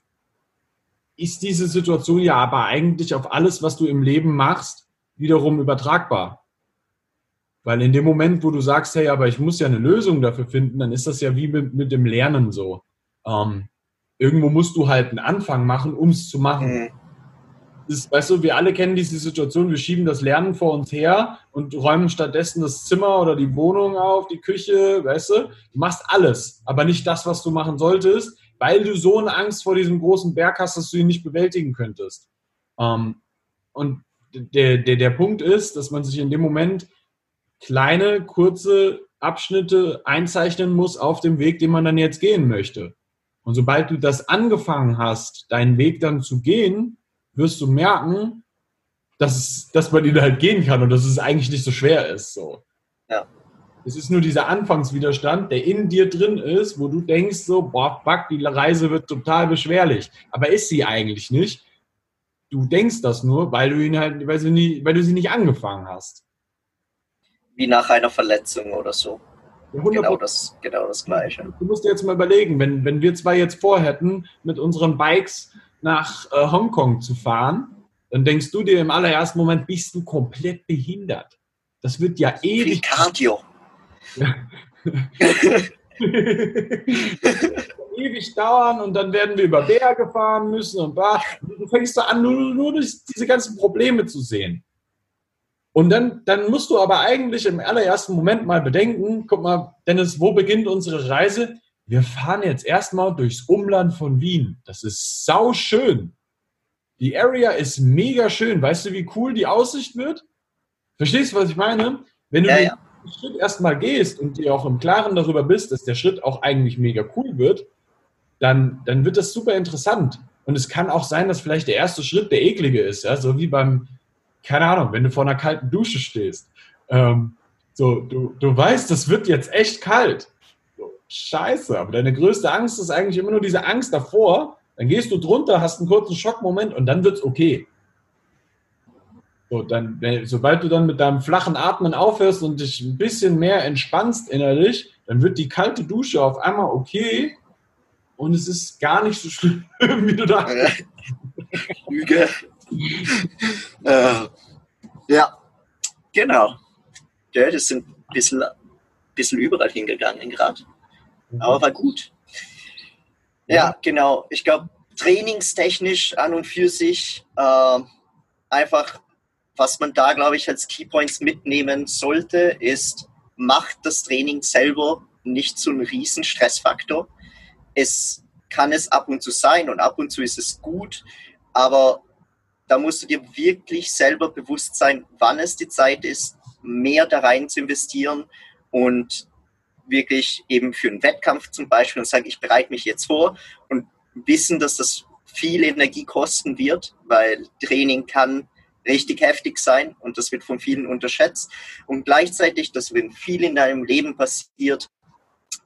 ist diese Situation ja aber eigentlich auf alles, was du im Leben machst, wiederum übertragbar. Weil in dem Moment, wo du sagst, hey, aber ich muss ja eine Lösung dafür finden, dann ist das ja wie mit, mit dem Lernen so. Ähm, irgendwo musst du halt einen Anfang machen, um es zu machen. Mhm. Ist, weißt du, wir alle kennen diese Situation, wir schieben das Lernen vor uns her und räumen stattdessen das Zimmer oder die Wohnung auf, die Küche, weißt du? Du machst alles, aber nicht das, was du machen solltest, weil du so eine Angst vor diesem großen Berg hast, dass du ihn nicht bewältigen könntest. Ähm, und der, der, der Punkt ist, dass man sich in dem Moment kleine, kurze Abschnitte einzeichnen muss auf dem Weg, den man dann jetzt gehen möchte. Und sobald du das angefangen hast, deinen Weg dann zu gehen, wirst du merken, dass, dass man ihn halt gehen kann und dass es eigentlich nicht so schwer ist. So. Ja. Es ist nur dieser Anfangswiderstand, der in dir drin ist, wo du denkst so, boah, fuck, die Reise wird total beschwerlich. Aber ist sie eigentlich nicht. Du denkst das nur, weil du ihn halt, weil du, nie, weil du sie nicht angefangen hast. Wie nach einer Verletzung oder so. Genau das, genau das Gleiche. Du musst dir jetzt mal überlegen, wenn, wenn wir zwei jetzt vorhätten, mit unseren Bikes nach äh, Hongkong zu fahren, dann denkst du dir im allerersten Moment, bist du komplett behindert. Das wird ja ewig. Wie Cardio. ewig dauern und dann werden wir über Berge fahren müssen und bah. Du fängst da an, nur, nur diese ganzen Probleme zu sehen. Und dann, dann musst du aber eigentlich im allerersten Moment mal bedenken, guck mal, Dennis, wo beginnt unsere Reise? Wir fahren jetzt erstmal durchs Umland von Wien. Das ist sau schön. Die Area ist mega schön. Weißt du, wie cool die Aussicht wird? Verstehst du, was ich meine? Wenn du, ja, ja. Schritt erstmal gehst und dir auch im Klaren darüber bist, dass der Schritt auch eigentlich mega cool wird, dann, dann wird das super interessant. Und es kann auch sein, dass vielleicht der erste Schritt der eklige ist, ja, so wie beim, keine Ahnung, wenn du vor einer kalten Dusche stehst. Ähm, so, du, du weißt, das wird jetzt echt kalt. So, scheiße, aber deine größte Angst ist eigentlich immer nur diese Angst davor. Dann gehst du drunter, hast einen kurzen Schockmoment und dann wird es okay. So, dann, sobald du dann mit deinem flachen Atmen aufhörst und dich ein bisschen mehr entspannst innerlich, dann wird die kalte Dusche auf einmal okay und es ist gar nicht so schlimm, wie du dachtest. Lüge. äh, ja, genau. Ja, das sind ein bisschen, bisschen überall hingegangen gerade. Mhm. Aber war gut. Ja, genau. Ich glaube, trainingstechnisch an und für sich äh, einfach was man da, glaube ich, als Keypoints mitnehmen sollte, ist, macht das Training selber nicht so einen riesen Stressfaktor. Es kann es ab und zu sein und ab und zu ist es gut, aber da musst du dir wirklich selber bewusst sein, wann es die Zeit ist, mehr da rein zu investieren und wirklich eben für einen Wettkampf zum Beispiel und sagen, ich bereite mich jetzt vor und wissen, dass das viel Energie kosten wird, weil Training kann richtig heftig sein und das wird von vielen unterschätzt. Und gleichzeitig, dass wenn viel in deinem Leben passiert,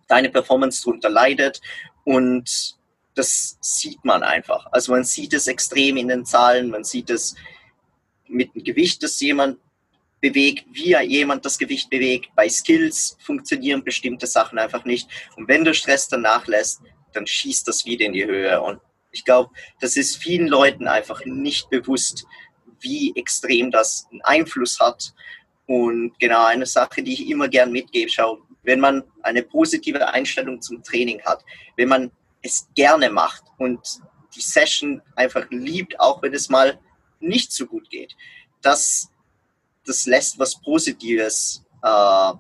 deine Performance darunter leidet und das sieht man einfach. Also man sieht es extrem in den Zahlen, man sieht es mit dem Gewicht, das jemand bewegt, wie jemand das Gewicht bewegt. Bei Skills funktionieren bestimmte Sachen einfach nicht. Und wenn der Stress danach lässt, dann schießt das wieder in die Höhe. Und ich glaube, das ist vielen Leuten einfach nicht bewusst, wie extrem das einen Einfluss hat. Und genau eine Sache, die ich immer gern mitgebe, schau, wenn man eine positive Einstellung zum Training hat, wenn man es gerne macht und die Session einfach liebt, auch wenn es mal nicht so gut geht, das, das lässt was Positives, äh,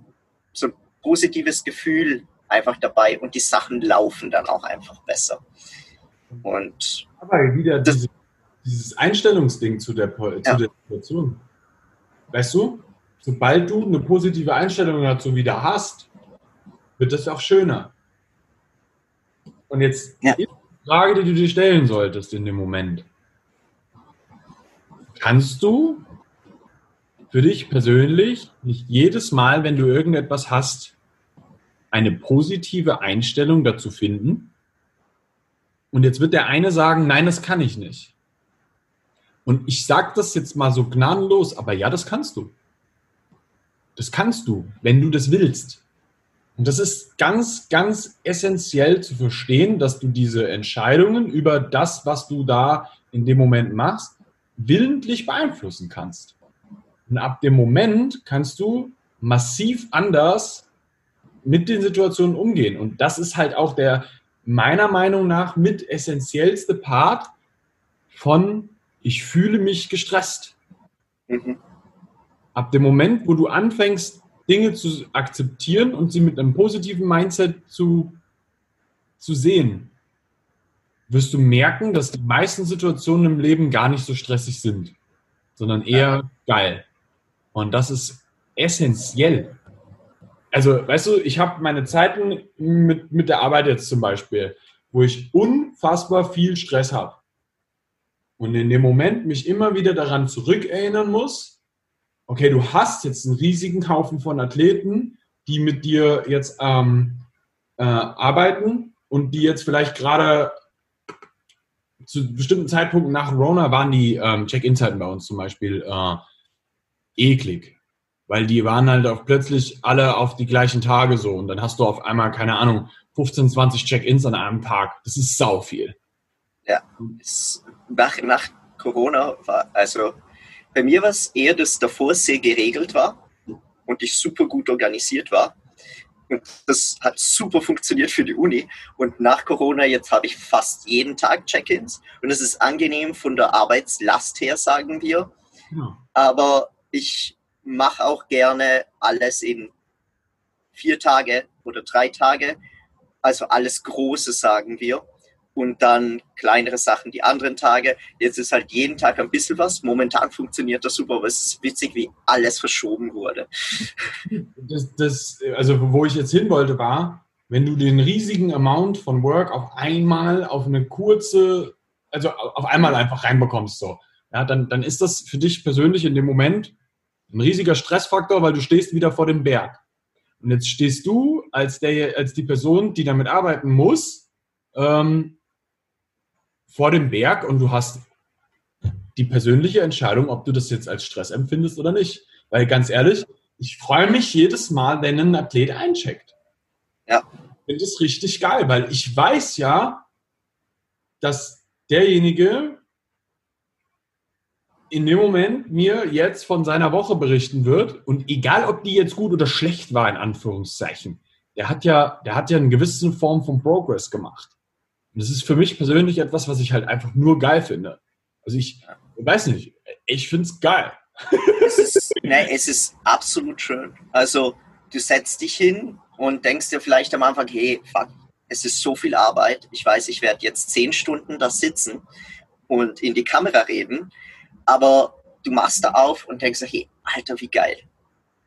so ein positives Gefühl einfach dabei und die Sachen laufen dann auch einfach besser. Und Aber wieder diese dieses Einstellungsding zu der, zu ja. der Situation. Weißt du, sobald du eine positive Einstellung dazu wieder hast, wird das auch schöner. Und jetzt ja. die Frage, die du dir stellen solltest in dem Moment. Kannst du für dich persönlich nicht jedes Mal, wenn du irgendetwas hast, eine positive Einstellung dazu finden? Und jetzt wird der eine sagen, nein, das kann ich nicht. Und ich sage das jetzt mal so gnadenlos, aber ja, das kannst du. Das kannst du, wenn du das willst. Und das ist ganz, ganz essentiell zu verstehen, dass du diese Entscheidungen über das, was du da in dem Moment machst, willentlich beeinflussen kannst. Und ab dem Moment kannst du massiv anders mit den Situationen umgehen. Und das ist halt auch der meiner Meinung nach mit essentiellste Part von ich fühle mich gestresst. Mhm. Ab dem Moment, wo du anfängst, Dinge zu akzeptieren und sie mit einem positiven Mindset zu, zu sehen, wirst du merken, dass die meisten Situationen im Leben gar nicht so stressig sind, sondern eher geil. Und das ist essentiell. Also, weißt du, ich habe meine Zeiten mit, mit der Arbeit jetzt zum Beispiel, wo ich unfassbar viel Stress habe. Und in dem Moment mich immer wieder daran zurückerinnern muss, okay, du hast jetzt einen riesigen Haufen von Athleten, die mit dir jetzt ähm, äh, arbeiten und die jetzt vielleicht gerade zu bestimmten Zeitpunkten nach Corona waren die ähm, Check-In-Zeiten bei uns zum Beispiel äh, eklig. Weil die waren halt auch plötzlich alle auf die gleichen Tage so. Und dann hast du auf einmal, keine Ahnung, 15, 20 Check-ins an einem Tag. Das ist sau viel. Ja, nach, nach Corona war, also bei mir war es eher, dass davor sehr geregelt war und ich super gut organisiert war. Und das hat super funktioniert für die Uni. Und nach Corona, jetzt habe ich fast jeden Tag Check-ins. Und es ist angenehm von der Arbeitslast her, sagen wir. Ja. Aber ich mache auch gerne alles in vier Tage oder drei Tage. Also alles Große, sagen wir. Und dann kleinere Sachen die anderen Tage. Jetzt ist halt jeden Tag ein bisschen was. Momentan funktioniert das super, aber es ist witzig, wie alles verschoben wurde. Das, das, also wo ich jetzt hin wollte, war, wenn du den riesigen Amount von Work auf einmal auf eine kurze, also auf einmal einfach reinbekommst, so, ja, dann, dann ist das für dich persönlich in dem Moment ein riesiger Stressfaktor, weil du stehst wieder vor dem Berg. Und jetzt stehst du als, der, als die Person, die damit arbeiten muss, ähm, vor dem Berg und du hast die persönliche Entscheidung, ob du das jetzt als Stress empfindest oder nicht. Weil ganz ehrlich, ich freue mich jedes Mal, wenn ein Athlet eincheckt. Ja. Ich finde das richtig geil, weil ich weiß ja, dass derjenige in dem Moment mir jetzt von seiner Woche berichten wird und egal, ob die jetzt gut oder schlecht war, in Anführungszeichen, der hat ja, der hat ja eine gewisse Form von Progress gemacht. Und das ist für mich persönlich etwas, was ich halt einfach nur geil finde. Also ich, weiß nicht, ich finde es geil. Es ist, nee, es ist absolut schön. Also du setzt dich hin und denkst dir vielleicht am Anfang, hey, fuck, es ist so viel Arbeit. Ich weiß, ich werde jetzt zehn Stunden da sitzen und in die Kamera reden, aber du machst da auf und denkst, hey, Alter, wie geil.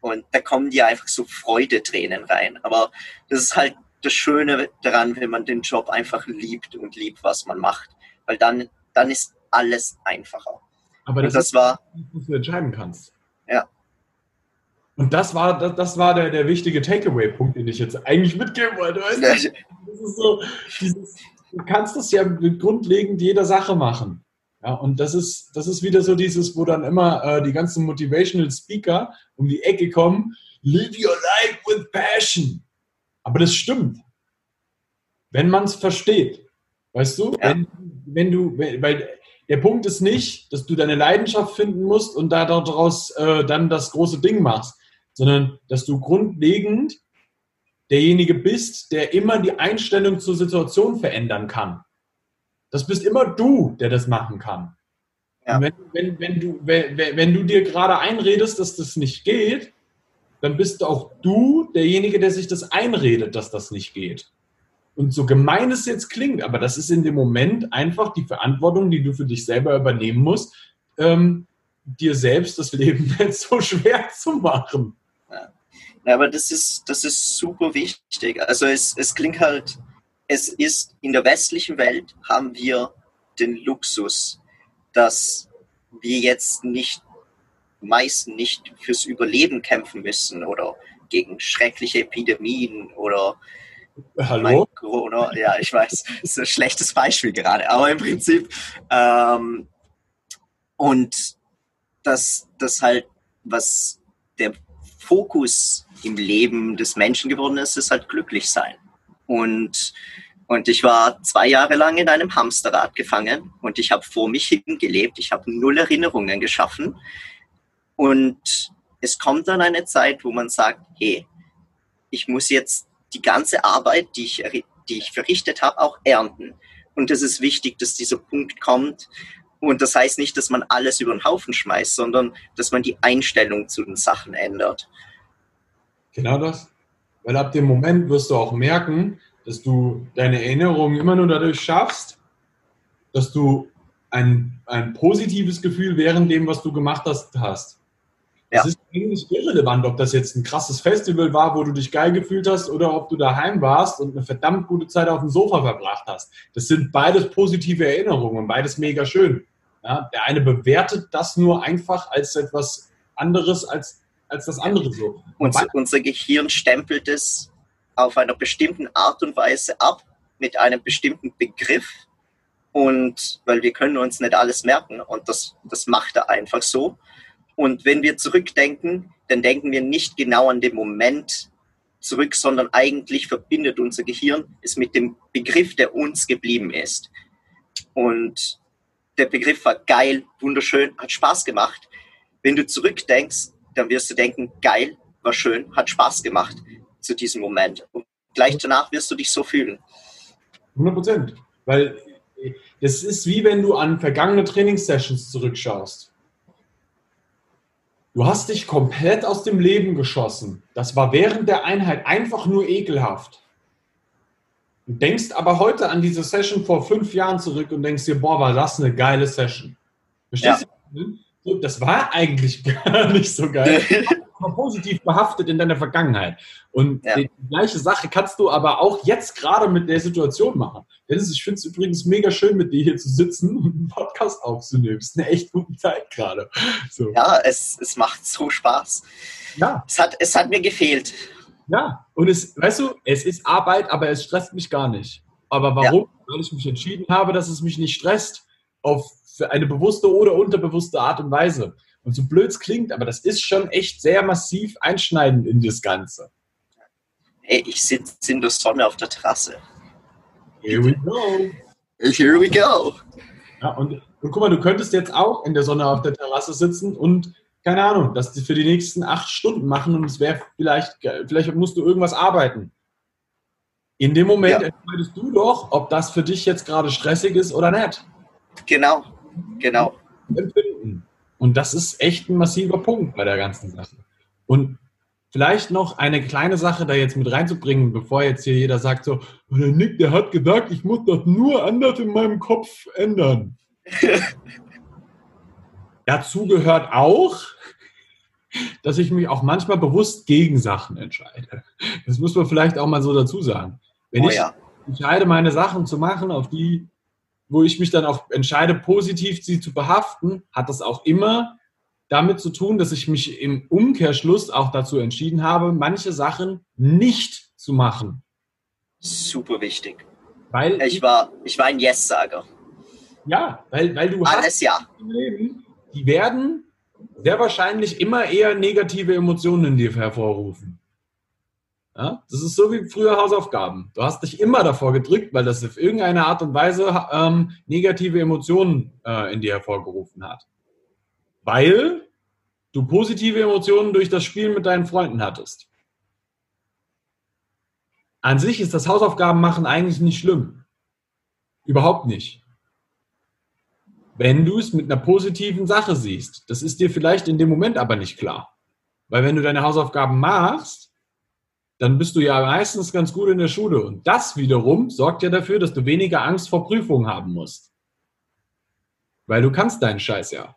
Und da kommen dir einfach so Freudetränen rein. Aber das ist halt das Schöne daran, wenn man den Job einfach liebt und liebt, was man macht. Weil dann, dann ist alles einfacher. Aber das, das war, was du entscheiden kannst. Ja. Und das war, das, das war der, der wichtige Takeaway-Punkt, den ich jetzt eigentlich mitgeben wollte. Weißt du? Das ist so, dieses, du kannst das ja grundlegend jeder Sache machen. Ja, und das ist, das ist wieder so dieses, wo dann immer äh, die ganzen Motivational Speaker um die Ecke kommen. Live your life with passion. Aber das stimmt. Wenn man es versteht. Weißt du? Ja. Wenn, wenn du, weil der Punkt ist nicht, dass du deine Leidenschaft finden musst und daraus äh, dann das große Ding machst, sondern dass du grundlegend derjenige bist, der immer die Einstellung zur Situation verändern kann. Das bist immer du, der das machen kann. Ja. Wenn, wenn, wenn, du, wenn, wenn du dir gerade einredest, dass das nicht geht, dann bist auch du derjenige, der sich das einredet, dass das nicht geht. Und so gemein es jetzt klingt, aber das ist in dem Moment einfach die Verantwortung, die du für dich selber übernehmen musst, ähm, dir selbst das Leben nicht so schwer zu machen. Ja. aber das ist, das ist super wichtig. Also es, es klingt halt, es ist in der westlichen Welt haben wir den Luxus, dass wir jetzt nicht meisten nicht fürs Überleben kämpfen müssen oder gegen schreckliche Epidemien oder Hallo? Corona, ja, ich weiß, ist ein schlechtes Beispiel gerade, aber im Prinzip ähm, und das, das halt, was der Fokus im Leben des Menschen geworden ist, ist halt glücklich sein. Und, und ich war zwei Jahre lang in einem Hamsterrad gefangen und ich habe vor mich hingelebt. Ich habe null Erinnerungen geschaffen. Und es kommt dann eine Zeit, wo man sagt, hey, ich muss jetzt die ganze Arbeit, die ich, die ich verrichtet habe, auch ernten. Und es ist wichtig, dass dieser Punkt kommt. Und das heißt nicht, dass man alles über den Haufen schmeißt, sondern dass man die Einstellung zu den Sachen ändert. Genau das. Weil ab dem Moment wirst du auch merken, dass du deine Erinnerungen immer nur dadurch schaffst, dass du ein, ein positives Gefühl während dem, was du gemacht hast, hast. Ja. Es ist eigentlich irrelevant, ob das jetzt ein krasses Festival war, wo du dich geil gefühlt hast, oder ob du daheim warst und eine verdammt gute Zeit auf dem Sofa verbracht hast. Das sind beides positive Erinnerungen und beides mega schön. Ja, der eine bewertet das nur einfach als etwas anderes als, als das andere so. Unser, unser Gehirn stempelt es auf einer bestimmten Art und Weise ab, mit einem bestimmten Begriff. Und weil wir können uns nicht alles merken und das, das macht er einfach so. Und wenn wir zurückdenken, dann denken wir nicht genau an den Moment zurück, sondern eigentlich verbindet unser Gehirn es mit dem Begriff, der uns geblieben ist. Und der Begriff war geil, wunderschön, hat Spaß gemacht. Wenn du zurückdenkst, dann wirst du denken, geil, war schön, hat Spaß gemacht zu diesem Moment. Und gleich danach wirst du dich so fühlen. 100 Prozent. Weil es ist wie wenn du an vergangene Trainingssessions zurückschaust. Du hast dich komplett aus dem Leben geschossen. Das war während der Einheit einfach nur ekelhaft. Du denkst aber heute an diese Session vor fünf Jahren zurück und denkst dir, boah, war das eine geile Session. Verstehst ja. du? das war eigentlich gar nicht so geil. war positiv behaftet in deiner Vergangenheit. Und ja. die gleiche Sache kannst du aber auch jetzt gerade mit der Situation machen. Dennis, ich finde es übrigens mega schön, mit dir hier zu sitzen und einen Podcast aufzunehmen. Es ist eine echt gute Zeit gerade. So. Ja, es, es macht so Spaß. Ja. Es hat, es hat mir gefehlt. Ja, und es, weißt du, es ist Arbeit, aber es stresst mich gar nicht. Aber warum? Ja. Weil ich mich entschieden habe, dass es mich nicht stresst, auf eine bewusste oder unterbewusste Art und Weise. Und so blöd es klingt, aber das ist schon echt sehr massiv einschneidend in das Ganze. Hey, ich sitze in der Sonne auf der Terrasse. Here we go. Here we go. Ja, und, und guck mal, du könntest jetzt auch in der Sonne auf der Terrasse sitzen und keine Ahnung, das für die nächsten acht Stunden machen und es wäre vielleicht, vielleicht musst du irgendwas arbeiten. In dem Moment ja. entscheidest du doch, ob das für dich jetzt gerade stressig ist oder nicht. Genau, genau. Empfinden. Und das ist echt ein massiver Punkt bei der ganzen Sache. Und vielleicht noch eine kleine Sache da jetzt mit reinzubringen, bevor jetzt hier jeder sagt so, oh, der Nick, der hat gesagt, ich muss das nur anders in meinem Kopf ändern. Dazu gehört auch, dass ich mich auch manchmal bewusst gegen Sachen entscheide. Das muss man vielleicht auch mal so dazu sagen. Wenn oh, ich ja. entscheide, meine Sachen zu machen, auf die, wo ich mich dann auch entscheide, positiv sie zu behaften, hat das auch immer damit zu tun, dass ich mich im Umkehrschluss auch dazu entschieden habe, manche Sachen nicht zu machen. Super wichtig. Weil ich war, ich war ein Yes-Sager. Ja, weil, weil du Alles hast ja. Leben, die werden sehr wahrscheinlich immer eher negative Emotionen in dir hervorrufen. Ja? Das ist so wie früher Hausaufgaben. Du hast dich immer davor gedrückt, weil das auf irgendeine Art und Weise ähm, negative Emotionen äh, in dir hervorgerufen hat. Weil du positive Emotionen durch das Spielen mit deinen Freunden hattest. An sich ist das Hausaufgaben machen eigentlich nicht schlimm. Überhaupt nicht wenn du es mit einer positiven Sache siehst. Das ist dir vielleicht in dem Moment aber nicht klar. Weil wenn du deine Hausaufgaben machst, dann bist du ja meistens ganz gut in der Schule. Und das wiederum sorgt ja dafür, dass du weniger Angst vor Prüfungen haben musst. Weil du kannst deinen Scheiß ja.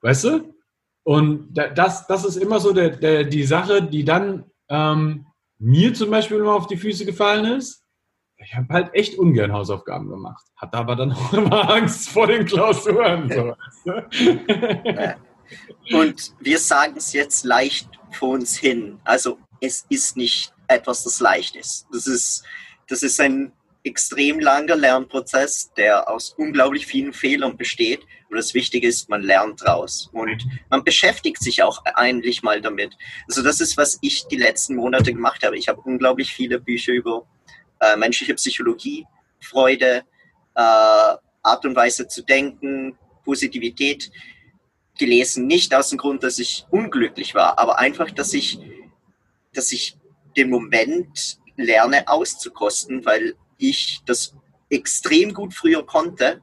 Weißt du? Und das, das ist immer so der, der, die Sache, die dann ähm, mir zum Beispiel immer auf die Füße gefallen ist ich habe halt echt ungern Hausaufgaben gemacht. Hatte aber dann auch immer Angst vor den Klausuren. So. Und wir sagen es jetzt leicht vor uns hin. Also es ist nicht etwas, das leicht ist. Das ist, das ist ein extrem langer Lernprozess, der aus unglaublich vielen Fehlern besteht. Und das Wichtige ist, man lernt draus. Und man beschäftigt sich auch eigentlich mal damit. Also das ist, was ich die letzten Monate gemacht habe. Ich habe unglaublich viele Bücher über äh, menschliche Psychologie, Freude, äh, Art und Weise zu denken, Positivität gelesen. Nicht aus dem Grund, dass ich unglücklich war, aber einfach, dass ich, dass ich den Moment lerne auszukosten, weil ich das extrem gut früher konnte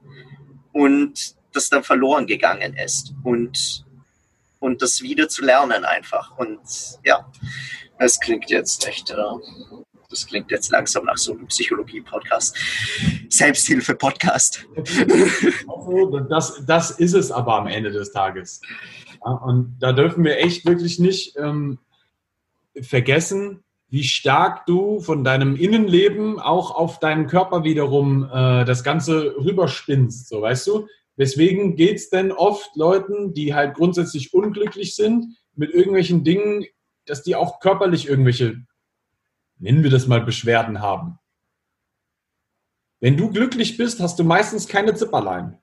und das dann verloren gegangen ist und, und das wieder zu lernen einfach. Und ja, das klingt jetzt echt. Äh, das klingt jetzt langsam nach so einem Psychologie-Podcast. Selbsthilfe-Podcast. Das, das ist es aber am Ende des Tages. Und da dürfen wir echt wirklich nicht ähm, vergessen, wie stark du von deinem Innenleben auch auf deinen Körper wiederum äh, das Ganze rüberspinnst, so weißt du? Weswegen geht es denn oft Leuten, die halt grundsätzlich unglücklich sind, mit irgendwelchen Dingen, dass die auch körperlich irgendwelche nennen wir das mal, Beschwerden haben. Wenn du glücklich bist, hast du meistens keine Zipperlein.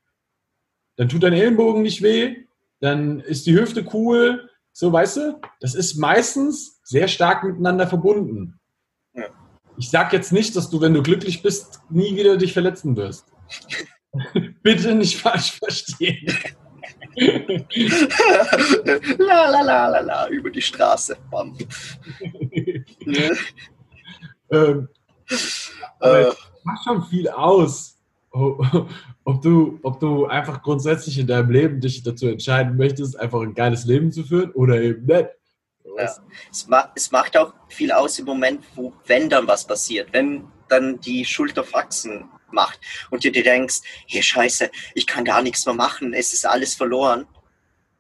Dann tut dein Ellenbogen nicht weh, dann ist die Hüfte cool, so weißt du, das ist meistens sehr stark miteinander verbunden. Ja. Ich sage jetzt nicht, dass du, wenn du glücklich bist, nie wieder dich verletzen wirst. Bitte nicht falsch verstehen. la la la la la über die Straße. Bam. Ähm, aber äh, macht schon viel aus, ob du, ob du einfach grundsätzlich in deinem Leben dich dazu entscheiden möchtest, einfach ein geiles Leben zu führen oder eben nicht. Ja. Es, macht, es macht auch viel aus im Moment, wo, wenn dann was passiert. Wenn dann die Schulterfaxen macht und du dir denkst, hey Scheiße, ich kann gar nichts mehr machen, es ist alles verloren.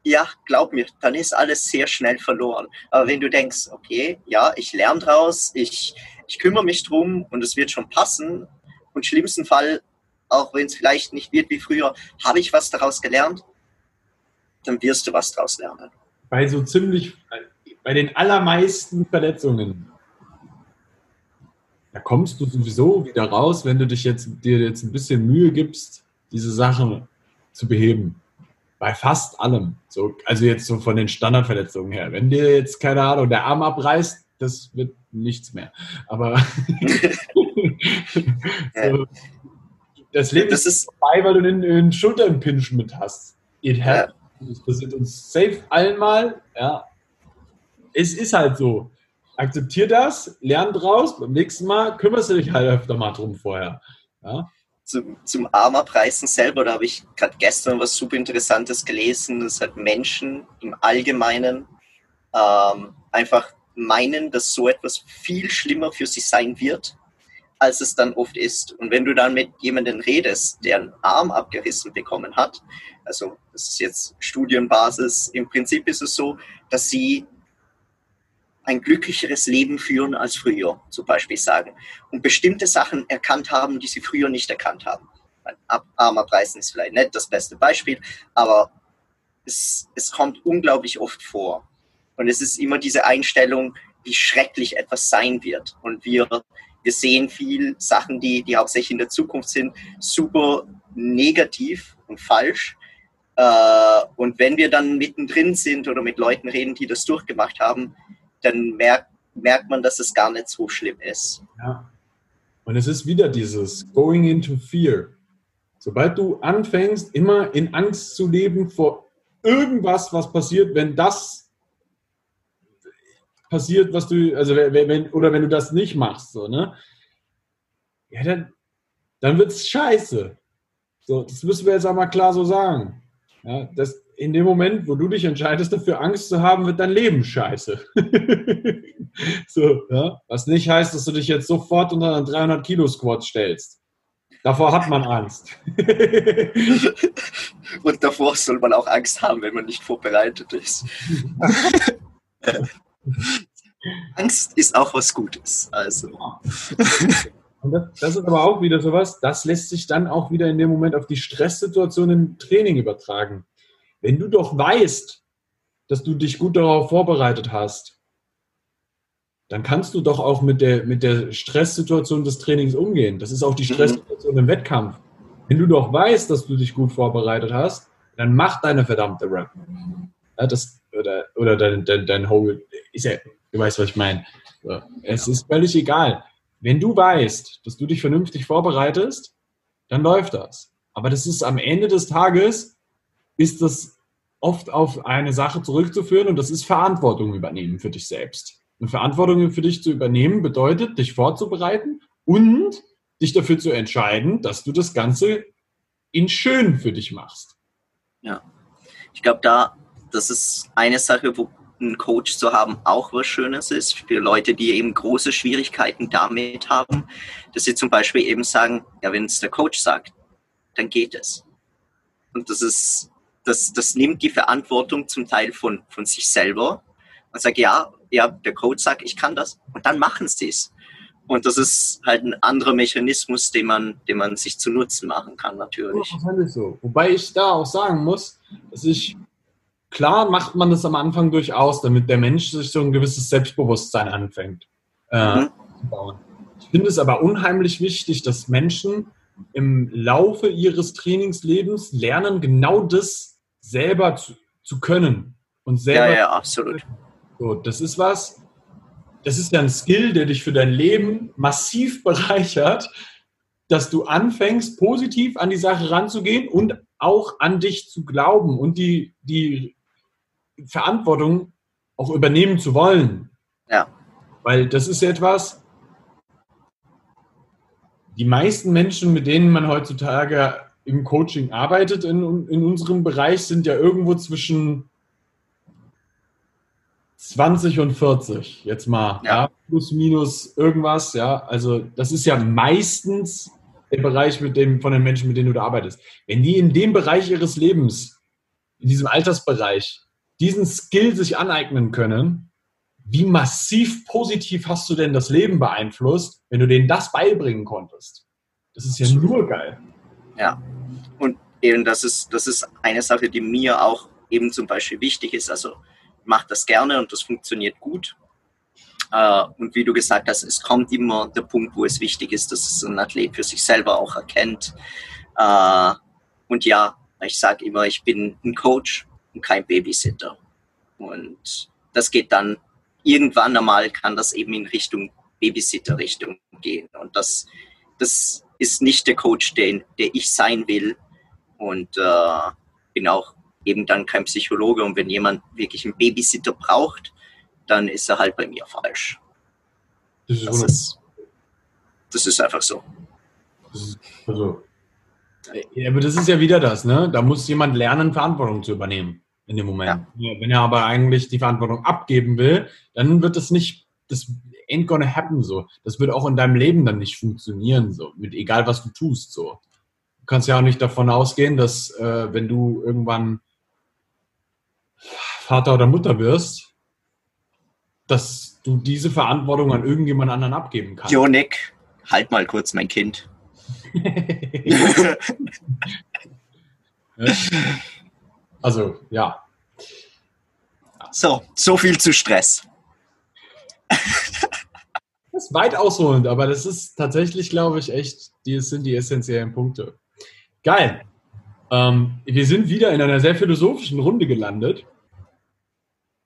Ja, glaub mir, dann ist alles sehr schnell verloren. Aber wenn du denkst, okay, ja, ich lerne draus, ich, ich kümmere mich drum und es wird schon passen und schlimmsten Fall, auch wenn es vielleicht nicht wird wie früher, habe ich was daraus gelernt, dann wirst du was daraus lernen. Bei so ziemlich, bei den allermeisten Verletzungen da kommst du sowieso wieder raus, wenn du dich jetzt, dir jetzt ein bisschen Mühe gibst, diese Sachen zu beheben. Bei fast allem. So, also jetzt so von den Standardverletzungen her. Wenn dir jetzt, keine Ahnung, der Arm abreißt, das wird nichts mehr. Aber so, das Leben das ist vorbei, weil du einen, Schulterimpinch mit hast. It happens. Das passiert uns safe allen mal. Ja. Es ist halt so akzeptier das, lern draus, beim nächsten Mal kümmerst du dich halt öfter mal drum vorher. Ja? Zum, zum Armerpreisen selber, da habe ich gerade gestern was super Interessantes gelesen, dass halt Menschen im Allgemeinen ähm, einfach meinen, dass so etwas viel schlimmer für sie sein wird, als es dann oft ist. Und wenn du dann mit jemandem redest, der einen Arm abgerissen bekommen hat, also das ist jetzt Studienbasis, im Prinzip ist es so, dass sie ein glücklicheres Leben führen als früher, zum Beispiel sagen. Und bestimmte Sachen erkannt haben, die sie früher nicht erkannt haben. Armer Preisen ist vielleicht nicht das beste Beispiel, aber es, es kommt unglaublich oft vor. Und es ist immer diese Einstellung, wie schrecklich etwas sein wird. Und wir, wir sehen viel Sachen, die, die hauptsächlich in der Zukunft sind, super negativ und falsch. Äh, und wenn wir dann mittendrin sind oder mit Leuten reden, die das durchgemacht haben, dann merkt, merkt man, dass es gar nicht so schlimm ist. Ja. Und es ist wieder dieses Going into Fear. Sobald du anfängst, immer in Angst zu leben vor irgendwas, was passiert, wenn das passiert, was du, also wenn, oder wenn du das nicht machst, so, ne? Ja, dann, dann wird es scheiße. So, das müssen wir jetzt einmal klar so sagen. Ja, das, in dem Moment, wo du dich entscheidest, dafür Angst zu haben, wird dein Leben scheiße. so, ja? Was nicht heißt, dass du dich jetzt sofort unter einen 300 Kilo Squat stellst. Davor hat man Angst. Und davor soll man auch Angst haben, wenn man nicht vorbereitet ist. Angst ist auch was Gutes. Also. Und das, das, ist aber auch wieder sowas, das lässt sich dann auch wieder in dem Moment auf die Stresssituation im Training übertragen. Wenn du doch weißt, dass du dich gut darauf vorbereitet hast, dann kannst du doch auch mit der, mit der Stresssituation des Trainings umgehen. Das ist auch die mhm. Stresssituation mhm. im Wettkampf. Wenn du doch weißt, dass du dich gut vorbereitet hast, dann mach deine verdammte Rap. Ja, das, oder oder dein, dein, dein Whole, ist ja, du weißt, was ich meine. Es ist völlig egal. Wenn du weißt, dass du dich vernünftig vorbereitest, dann läuft das. Aber das ist am Ende des Tages ist das oft auf eine Sache zurückzuführen und das ist Verantwortung übernehmen für dich selbst. Und Verantwortung für dich zu übernehmen bedeutet, dich vorzubereiten und dich dafür zu entscheiden, dass du das Ganze in schön für dich machst. Ja, ich glaube, da, das ist eine Sache, wo ein Coach zu haben auch was Schönes ist für Leute, die eben große Schwierigkeiten damit haben, dass sie zum Beispiel eben sagen, ja, wenn es der Coach sagt, dann geht es. Und das ist das, das nimmt die Verantwortung zum Teil von, von sich selber und sagt, ja, ja, der Coach sagt, ich kann das und dann machen sie es. Und das ist halt ein anderer Mechanismus, den man, den man sich zu Nutzen machen kann, natürlich. Ja, so. Wobei ich da auch sagen muss, dass ich, klar macht man das am Anfang durchaus, damit der Mensch sich so ein gewisses Selbstbewusstsein anfängt äh, mhm. zu bauen. Ich finde es aber unheimlich wichtig, dass Menschen im Laufe ihres Trainingslebens lernen, genau das selber zu, zu können. Und selber. Ja, ja, absolut. So, das ist was, das ist ja ein Skill, der dich für dein Leben massiv bereichert, dass du anfängst, positiv an die Sache ranzugehen und auch an dich zu glauben und die, die Verantwortung auch übernehmen zu wollen. Ja. Weil das ist etwas, die meisten Menschen, mit denen man heutzutage im Coaching arbeitet in, in unserem Bereich, sind ja irgendwo zwischen 20 und 40, jetzt mal, ja. ja. plus minus irgendwas, ja, also das ist ja meistens der Bereich mit dem, von den Menschen, mit denen du da arbeitest. Wenn die in dem Bereich ihres Lebens, in diesem Altersbereich, diesen Skill sich aneignen können, wie massiv positiv hast du denn das Leben beeinflusst, wenn du denen das beibringen konntest? Das ist ja nur geil. Ja, eben das ist, das ist eine Sache, die mir auch eben zum Beispiel wichtig ist. Also mache das gerne und das funktioniert gut. Äh, und wie du gesagt hast, es kommt immer der Punkt, wo es wichtig ist, dass es ein Athlet für sich selber auch erkennt. Äh, und ja, ich sage immer, ich bin ein Coach und kein Babysitter. Und das geht dann irgendwann einmal, kann das eben in Richtung Babysitter-Richtung gehen. Und das, das ist nicht der Coach, der, der ich sein will. Und äh, bin auch eben dann kein Psychologe. Und wenn jemand wirklich einen Babysitter braucht, dann ist er halt bei mir falsch. Das ist, das ist, das ist einfach so. Ist, also, aber das ist ja wieder das, ne? Da muss jemand lernen, Verantwortung zu übernehmen in dem Moment. Ja. Wenn er aber eigentlich die Verantwortung abgeben will, dann wird das nicht, das ain't gonna happen so. Das wird auch in deinem Leben dann nicht funktionieren so, mit egal was du tust so. Du kannst ja auch nicht davon ausgehen, dass äh, wenn du irgendwann Vater oder Mutter wirst, dass du diese Verantwortung an irgendjemand anderen abgeben kannst. Jonik, halt mal kurz mein Kind. also, ja. So, so viel zu Stress. Das ist weit ausholend, aber das ist tatsächlich, glaube ich, echt, die sind die essentiellen Punkte. Geil. Ähm, wir sind wieder in einer sehr philosophischen Runde gelandet.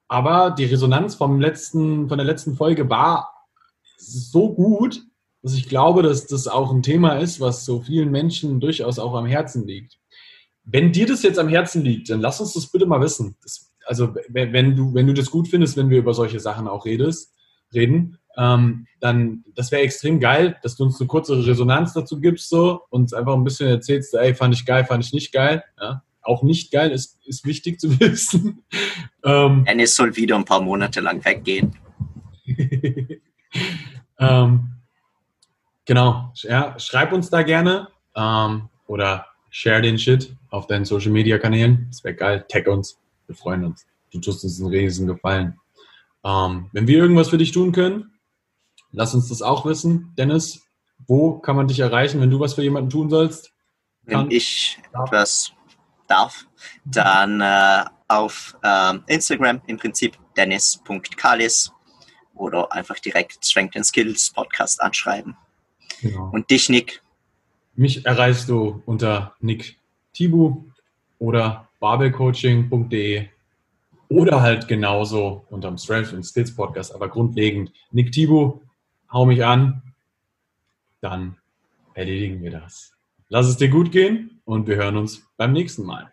Aber die Resonanz vom letzten, von der letzten Folge war so gut, dass ich glaube, dass das auch ein Thema ist, was so vielen Menschen durchaus auch am Herzen liegt. Wenn dir das jetzt am Herzen liegt, dann lass uns das bitte mal wissen. Das, also wenn du, wenn du das gut findest, wenn wir über solche Sachen auch redest, reden, ähm, dann das wäre extrem geil, dass du uns eine kurze Resonanz dazu gibst so und einfach ein bisschen erzählst, ey, fand ich geil, fand ich nicht geil. Ja? auch nicht geil ist, ist wichtig zu wissen. ähm, Ennis soll wieder ein paar Monate lang weggehen. ähm, genau, ja, schreib uns da gerne ähm, oder share den Shit auf deinen Social Media Kanälen. Das wäre geil. Tag uns. Wir freuen uns. Du tust uns einen riesen Gefallen. Ähm, wenn wir irgendwas für dich tun können, lass uns das auch wissen. Dennis, wo kann man dich erreichen, wenn du was für jemanden tun sollst? Wenn ich etwas darf, dann äh, auf äh, Instagram im Prinzip dennis.kalis oder einfach direkt Strength and Skills Podcast anschreiben. Genau. Und dich, Nick? Mich erreichst du unter Nick Tibu oder babelcoaching.de oder halt genauso unterm Strength and Skills Podcast, aber grundlegend Nick Tibu, hau mich an, dann erledigen wir das. Lass es dir gut gehen und wir hören uns beim nächsten Mal.